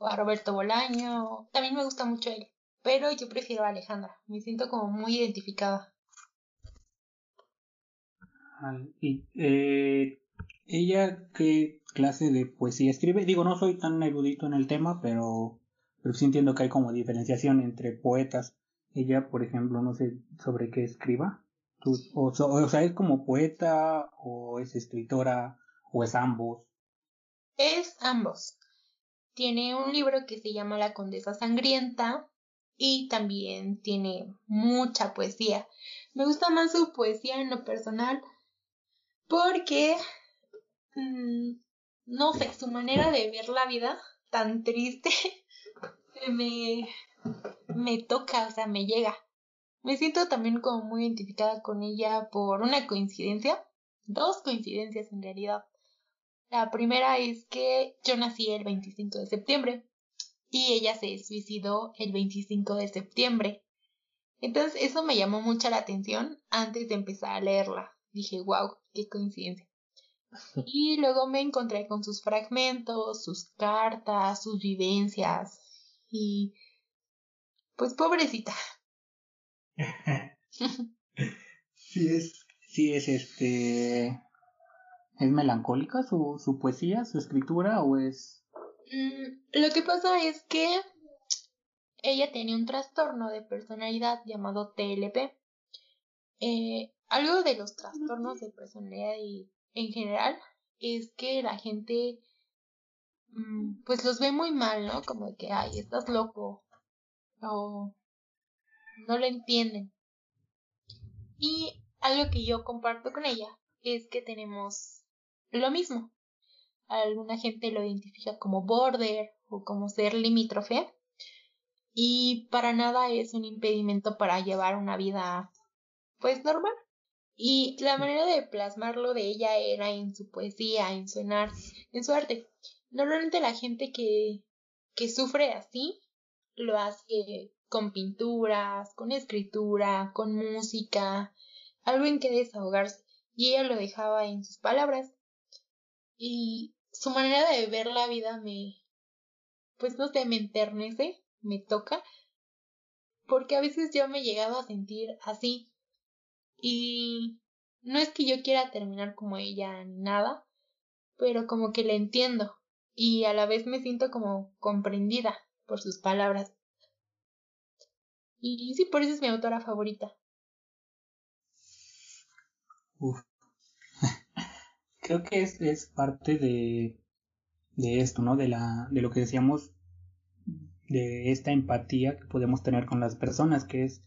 a Roberto Bolaño, también me gusta mucho él, pero yo prefiero a Alejandra, me siento como muy identificada. Y, eh, ¿Ella qué clase de poesía escribe? Digo, no soy tan erudito en el tema, pero, pero sí entiendo que hay como diferenciación entre poetas. Ella, por ejemplo, no sé sobre qué escriba o, o, sea, ¿es como poeta o es escritora o es ambos? Es ambos. Tiene un libro que se llama La Condesa Sangrienta y también tiene mucha poesía. Me gusta más su poesía en lo personal porque, mm, no sé, su manera de ver la vida tan triste me, me toca, o sea, me llega. Me siento también como muy identificada con ella por una coincidencia, dos coincidencias en realidad. La primera es que yo nací el 25 de septiembre y ella se suicidó el 25 de septiembre. Entonces eso me llamó mucho la atención antes de empezar a leerla. Dije, wow, qué coincidencia. Y luego me encontré con sus fragmentos, sus cartas, sus vivencias y pues pobrecita. sí es, sí es este ¿Es melancólica su, su poesía, su escritura o es...? Mm, lo que pasa es que ella tenía un trastorno de personalidad llamado TLP. Eh, algo de los trastornos de personalidad y, en general es que la gente mm, pues los ve muy mal, ¿no? Como que, ay, estás loco o no lo entienden. Y algo que yo comparto con ella es que tenemos lo mismo. Alguna gente lo identifica como border o como ser limítrofe y para nada es un impedimento para llevar una vida pues normal. Y la manera de plasmarlo de ella era en su poesía, en su, en su arte. Normalmente la gente que, que sufre así lo hace con pinturas, con escritura, con música, algo en que desahogarse. Y ella lo dejaba en sus palabras y su manera de ver la vida me, pues no sé, me enternece, me toca, porque a veces yo me he llegado a sentir así y no es que yo quiera terminar como ella ni nada, pero como que le entiendo y a la vez me siento como comprendida por sus palabras. Y sí, por eso es mi autora favorita. creo que es, es parte de, de esto, ¿no? De, la, de lo que decíamos, de esta empatía que podemos tener con las personas, que es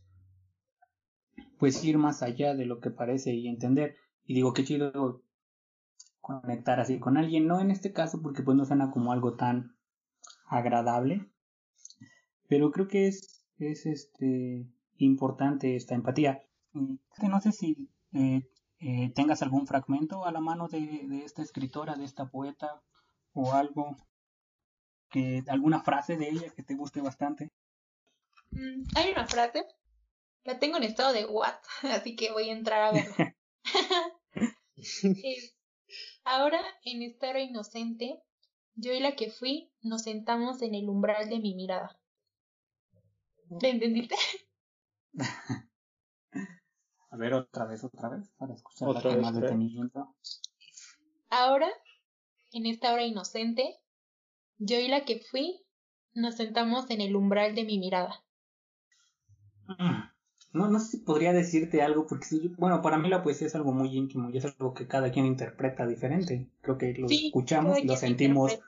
pues ir más allá de lo que parece y entender. Y digo, qué chido conectar así con alguien, no en este caso porque pues no suena como algo tan agradable, pero creo que es, es este importante esta empatía. No sé si eh, eh, tengas algún fragmento a la mano de, esta escritora, de esta poeta, o algo, que alguna frase de ella que te guste bastante. Mm, hay una frase, la tengo en estado de what, así que voy a entrar a verla. Ahora, en esta hora inocente, yo y la que fui nos sentamos en el umbral de mi mirada. ¿Le entendiste? A ver, otra vez, otra vez, para escuchar otra más detenimiento. Ahora, en esta hora inocente, yo y la que fui nos sentamos en el umbral de mi mirada. Mm. No, no sé si podría decirte algo, porque bueno, para mí la poesía es algo muy íntimo y es algo que cada quien interpreta diferente. Creo que lo escuchamos y lo sentimos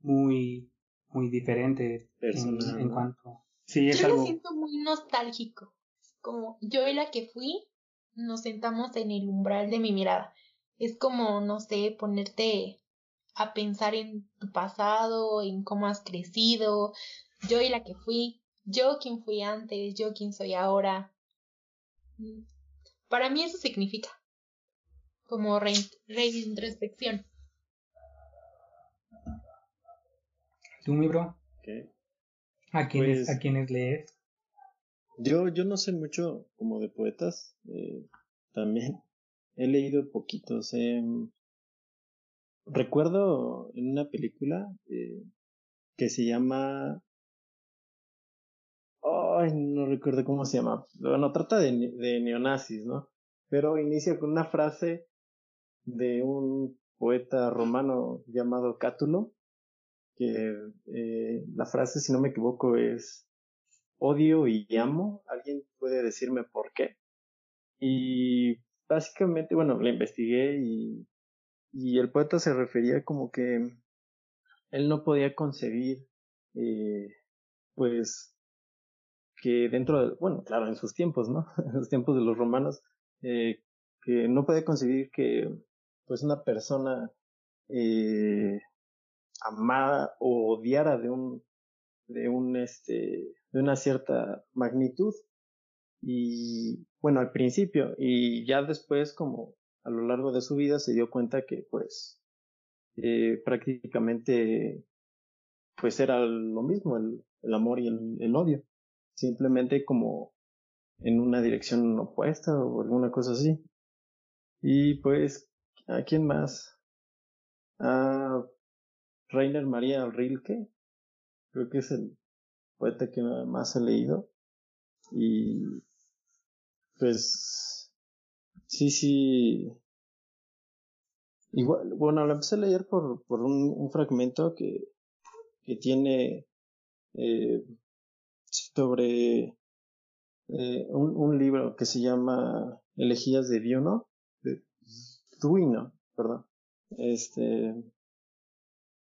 muy, muy diferente en, cuanto. Sí, es yo lo siento muy nostálgico como yo y la que fui nos sentamos en el umbral de mi mirada. Es como, no sé, ponerte a pensar en tu pasado, en cómo has crecido, yo y la que fui, yo quien fui antes, yo quien soy ahora. Para mí eso significa como reintrospección. ¿Tú, mi bro? ¿A quiénes, ¿A quiénes lees? Yo, yo no sé mucho como de poetas, eh, también he leído poquitos. Eh, recuerdo en una película eh, que se llama... Ay, no recuerdo cómo se llama. Bueno, trata de, de neonazis, ¿no? Pero inicia con una frase de un poeta romano llamado Cátulo, que eh, la frase, si no me equivoco, es odio y amo. ¿Alguien puede decirme por qué? Y básicamente, bueno, le investigué y, y el poeta se refería como que él no podía concebir, eh, pues, que dentro de, bueno, claro, en sus tiempos, ¿no? En los tiempos de los romanos, eh, que no podía concebir que, pues, una persona eh, amada o odiara de un, de un, este, de una cierta magnitud. Y bueno, al principio, y ya después, como a lo largo de su vida, se dio cuenta que pues eh, prácticamente pues era lo mismo, el, el amor y el, el, odio, simplemente como en una dirección opuesta o alguna cosa así. Y pues, ¿a quién más? A Rainer María Rilke, creo que es el poeta que más he leído. Y pues, sí, sí, Igual, bueno, la empecé a leer por, por un, fragmento que, que tiene eh, sobre eh, un, un, libro que se llama Elegías de Duino, de Duino, perdón. Este,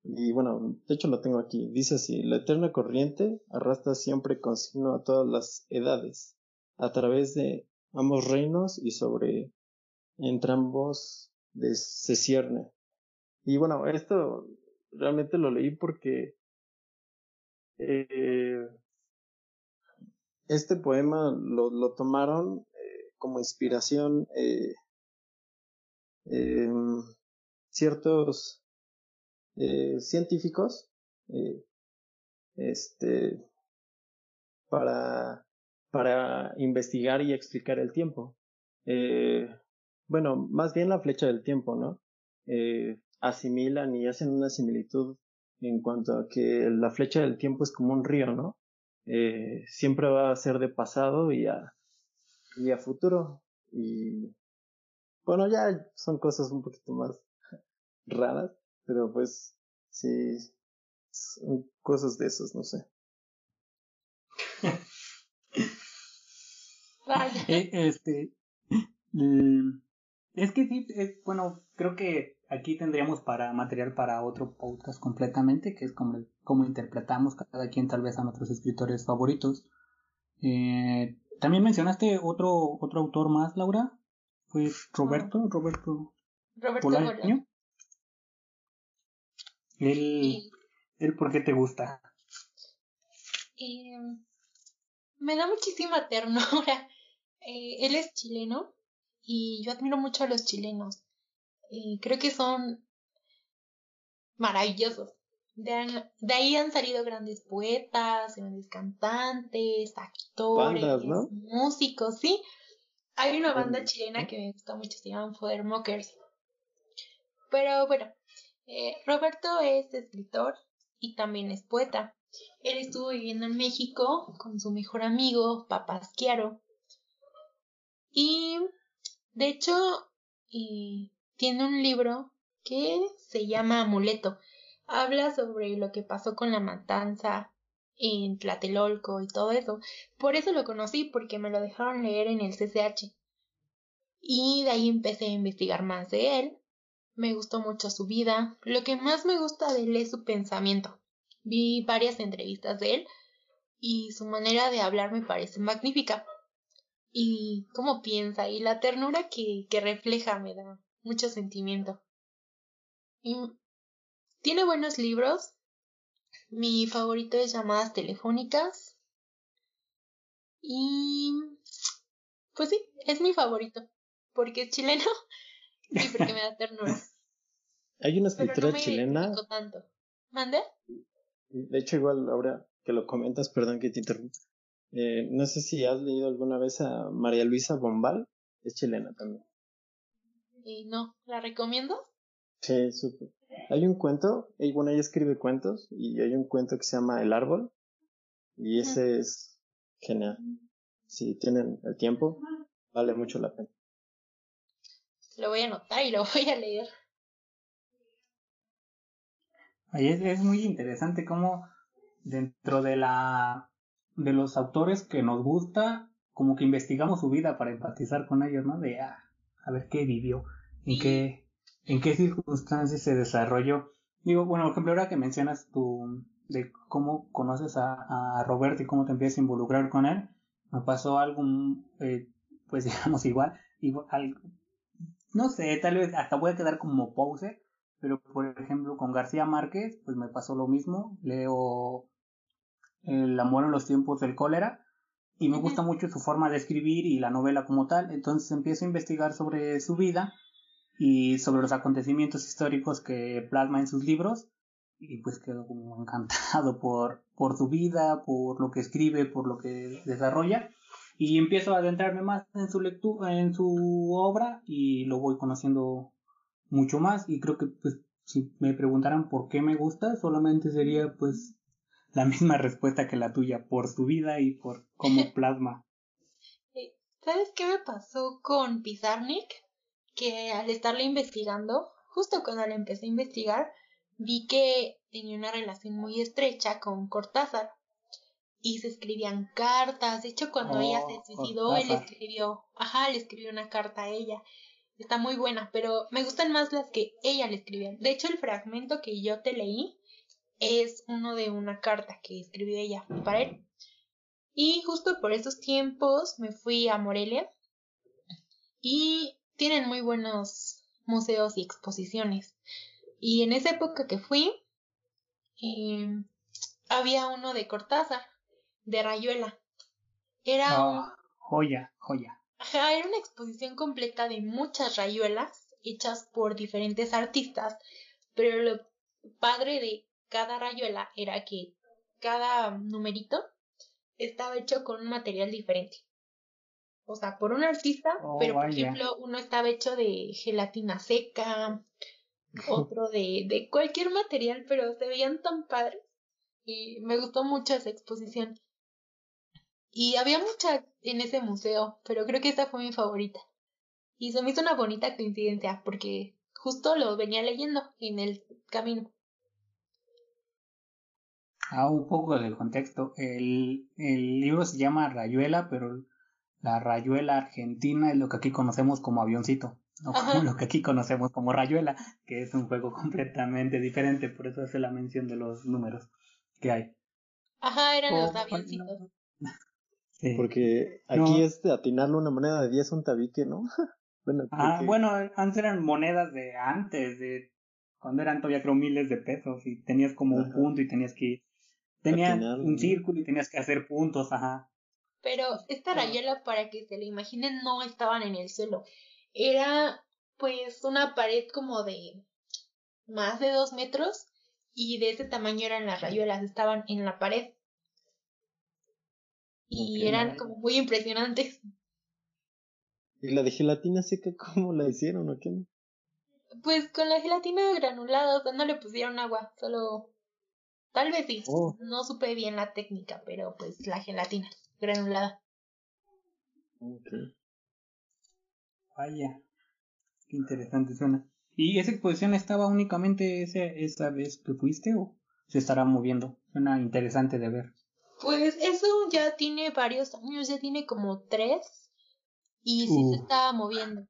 y bueno, de hecho lo tengo aquí. Dice así, la eterna corriente arrastra siempre consigno a todas las edades, a través de ambos reinos y sobre entrambos de, se cierne. Y bueno, esto realmente lo leí porque eh, este poema lo, lo tomaron eh, como inspiración eh, em, ciertos eh, científicos este para para investigar y explicar el tiempo bueno, más bien la flecha del tiempo, ¿no? Eh, asimilan y hacen una similitud en cuanto a que la flecha del tiempo es como un río, ¿no? Eh, siempre va a ser de pasado y a, y a futuro. Y bueno, ya son cosas un poquito más raras, pero pues sí, son cosas de esas, no sé. Eh, este, mm, es que sí, es, bueno, creo que aquí tendríamos para material para otro podcast completamente, que es como, como interpretamos cada quien tal vez a nuestros escritores favoritos. Eh, También mencionaste otro, otro autor más, Laura. Fue Roberto, Roberto. Roberto Bolaño. Él, él, ¿por qué te gusta? Eh, me da muchísima ternura. Eh, él es chileno y yo admiro mucho a los chilenos. Eh, creo que son maravillosos. De, de, ahí han salido grandes poetas, grandes cantantes, actores, músicos, sí. Hay una banda chilena que me gusta mucho, se llaman Mockers. Pero bueno, eh, Roberto es escritor y también es poeta. Él estuvo viviendo en México con su mejor amigo, Papasquiaro. Y de hecho, tiene un libro que se llama Amuleto. Habla sobre lo que pasó con la matanza en Tlatelolco y todo eso. Por eso lo conocí, porque me lo dejaron leer en el CCH. Y de ahí empecé a investigar más de él. Me gustó mucho su vida. Lo que más me gusta de él es su pensamiento. Vi varias entrevistas de él y su manera de hablar me parece magnífica y cómo piensa y la ternura que, que refleja me da mucho sentimiento. Y tiene buenos libros. Mi favorito es Llamadas Telefónicas. Y pues sí, es mi favorito. Porque es chileno y porque me da ternura. Hay una escritora no chilena. Tanto. ¿Mande? De hecho, igual ahora que lo comentas, perdón que te interrumpa. Eh, no sé si has leído alguna vez a María Luisa Bombal, es chilena también. Y no, ¿la recomiendo? Sí, súper. Hay un cuento, y bueno, ella escribe cuentos, y hay un cuento que se llama El Árbol, y ese es genial. Si tienen el tiempo, vale mucho la pena. Lo voy a anotar y lo voy a leer. Ahí es, es muy interesante cómo dentro de la de los autores que nos gusta, como que investigamos su vida para empatizar con ellos, ¿no? De ah, a ver qué vivió, en qué, en qué circunstancias se desarrolló. Digo, bueno, por ejemplo, ahora que mencionas tu, de cómo conoces a, a Roberto y cómo te empiezas a involucrar con él, me pasó algo, eh, pues digamos igual, igual algo, no sé, tal vez hasta voy a quedar como pause, pero por ejemplo con García Márquez, pues me pasó lo mismo, leo el amor en los tiempos del cólera y me gusta mucho su forma de escribir y la novela como tal. Entonces empiezo a investigar sobre su vida y sobre los acontecimientos históricos que plasma en sus libros y pues quedo como encantado por, por su vida, por lo que escribe, por lo que desarrolla y empiezo a adentrarme más en su lectura, en su obra y lo voy conociendo mucho más y creo que pues si me preguntaran por qué me gusta solamente sería pues la misma respuesta que la tuya por su vida y por cómo plasma. ¿Sabes qué me pasó con Pizarnik? Que al estarle investigando, justo cuando le empecé a investigar, vi que tenía una relación muy estrecha con Cortázar y se escribían cartas. De hecho, cuando ella se oh, suicidó, él escribió, ajá, le escribió una carta a ella. Está muy buena, pero me gustan más las que ella le escribía. De hecho, el fragmento que yo te leí es uno de una carta que escribió ella para él. Y justo por esos tiempos me fui a Morelia y tienen muy buenos museos y exposiciones. Y en esa época que fui, em, había uno de Cortázar, de Rayuela. Era ah, joya, joya. era una exposición completa de muchas rayuelas hechas por diferentes artistas, pero lo padre de cada rayuela era que cada numerito estaba hecho con un material diferente. O sea, por un artista, oh, pero por ejemplo, uno estaba hecho de gelatina seca, otro de, de cualquier material, pero se veían tan padres. Y me gustó mucho esa exposición. Y había mucha en ese museo, pero creo que esta fue mi favorita. Y se me hizo una bonita coincidencia, porque justo lo venía leyendo en el camino. Ah, un poco del contexto. El, el libro se llama Rayuela, pero la rayuela argentina es lo que aquí conocemos como avioncito no como lo que aquí conocemos como Rayuela, que es un juego completamente diferente, por eso hace la mención de los números que hay. Ajá, eran los avioncitos. Porque aquí es de atinarle una moneda de 10 un tabique, ¿no? bueno, ah, bueno, antes eran monedas de antes, de cuando eran todavía creo miles de pesos y tenías como un punto y tenías que tenías un círculo y tenías que hacer puntos, ajá. Pero esta rayuela, para que se lo imaginen, no estaban en el suelo era pues una pared como de más de dos metros y de ese tamaño eran las rayuelas, estaban en la pared. Y eran como muy impresionantes. ¿Y la de gelatina seca cómo la hicieron o qué? Pues con la gelatina granulada, o sea, no le pusieron agua, solo... Tal vez sí, oh. no supe bien la técnica, pero pues la gelatina granulada. Okay. Vaya, qué interesante suena. ¿Y esa exposición estaba únicamente ese, esa vez que fuiste o se estará moviendo? Suena interesante de ver. Pues eso ya tiene varios años, ya tiene como tres y sí se estaba moviendo.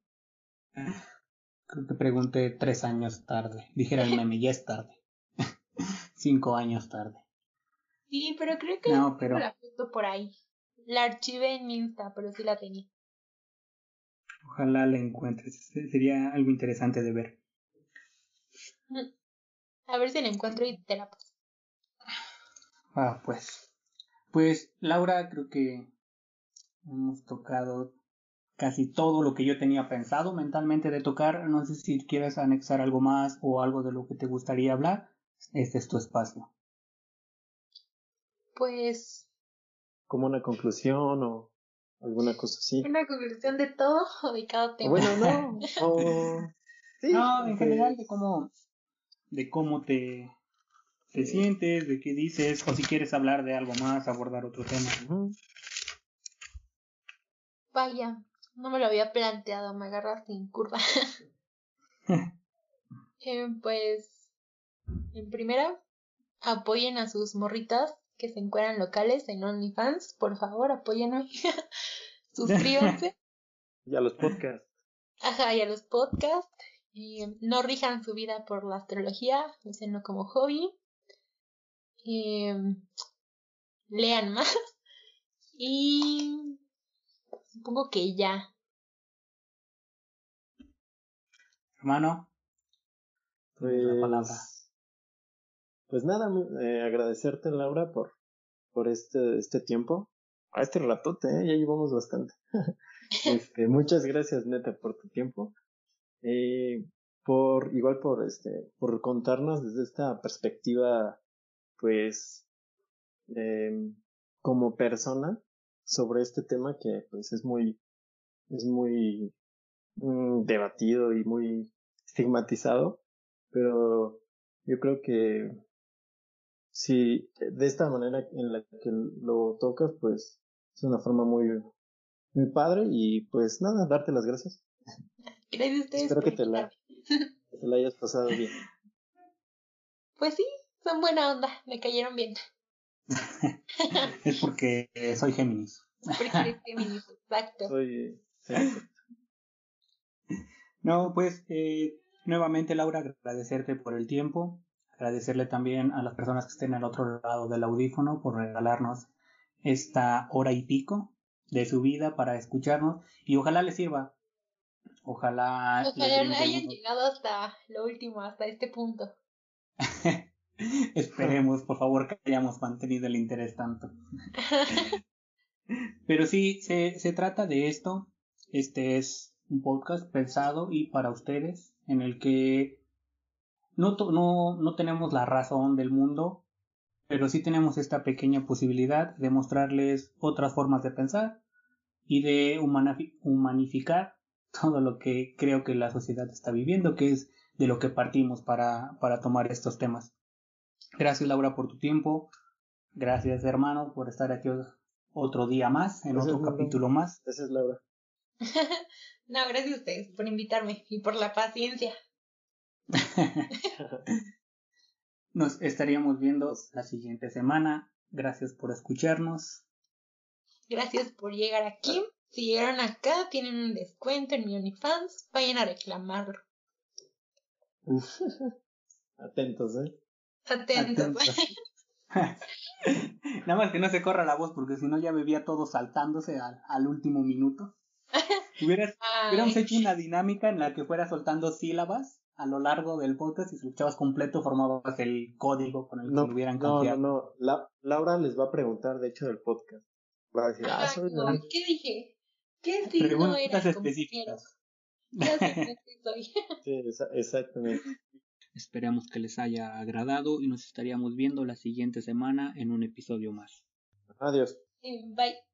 Creo que pregunté tres años tarde. Dijera el meme, ya es tarde. Cinco años tarde. Sí, pero creo que no, pero... la foto por ahí. La archivé en mi Insta, pero sí la tenía. Ojalá la encuentres. Sería algo interesante de ver. A ver si la encuentro y te la paso. Ah, pues. Pues, Laura, creo que hemos tocado casi todo lo que yo tenía pensado mentalmente de tocar. No sé si quieres anexar algo más o algo de lo que te gustaría hablar. Este es tu espacio. Pues. Como una conclusión o alguna cosa así. Una conclusión de todo o de cada tema. Bueno, no. no, en general de cómo, de cómo te, te sientes, de qué dices, o si quieres hablar de algo más, abordar otro tema. Vaya, no me lo había planteado, me agarras sin curva. eh, pues, en primera, apoyen a sus morritas que se encuentran locales en OnlyFans, por favor, apóyenme. Suscríbanse. y a los podcasts. Ajá, y a los podcasts. Y no rijan su vida por la astrología, úsenlo como hobby. Y lean más. Y supongo que ya. Hermano, pues, la palabra. Pues nada, eh, agradecerte Laura por, por este, este tiempo. A este ratote, ¿eh? ya llevamos bastante. este, muchas gracias neta por tu tiempo. eh, por igual por este por contarnos desde esta perspectiva pues eh, como persona sobre este tema que pues es muy es muy mm, debatido y muy estigmatizado pero yo creo que si de esta manera en la que lo tocas pues es una forma muy muy padre y pues nada darte las gracias. Gracias a ustedes espero que te la, te la hayas pasado bien. Pues sí, son buena onda, me cayeron bien. es porque soy Géminis. Porque eres feminista, exacto. soy sí, No, pues eh, nuevamente Laura, agradecerte por el tiempo, agradecerle también a las personas que estén al otro lado del audífono por regalarnos esta hora y pico de su vida para escucharnos y ojalá les sirva. Ojalá, Ojalá hayan llegado hasta lo último, hasta este punto. Esperemos, por favor, que hayamos mantenido el interés tanto. Pero sí, se, se trata de esto. Este es un podcast pensado y para ustedes, en el que no, to- no, no tenemos la razón del mundo, pero sí tenemos esta pequeña posibilidad de mostrarles otras formas de pensar y de humanificar todo lo que creo que la sociedad está viviendo, que es de lo que partimos para, para tomar estos temas. Gracias Laura por tu tiempo. Gracias hermano por estar aquí otro día más, en Gracias, otro Laura. capítulo más. gracias Laura no, gracias a ustedes por invitarme y por la paciencia. Nos estaríamos viendo la siguiente semana. Gracias por escucharnos. Gracias por llegar aquí. Si llegaron acá, tienen un descuento en mi OnlyFans. Vayan a reclamarlo. atentos eh Atentos. Atentos. Nada más que no se corra la voz porque si no ya me veía todo saltándose al, al último minuto. Hubieras, hubiéramos hecho una dinámica en la que fuera soltando sílabas a lo largo del podcast y si lo escuchabas completo formabas el código con el que no hubieran no no cambiado. no La- Laura les va a preguntar de hecho del podcast va a decir ah soy no. ¿Qué dije? ¿Qué signo Preguntas era, específicas. Sí, esa- exactamente Esperamos que les haya agradado y nos estaríamos viendo la siguiente semana en un episodio más. adiós Eh, Bye.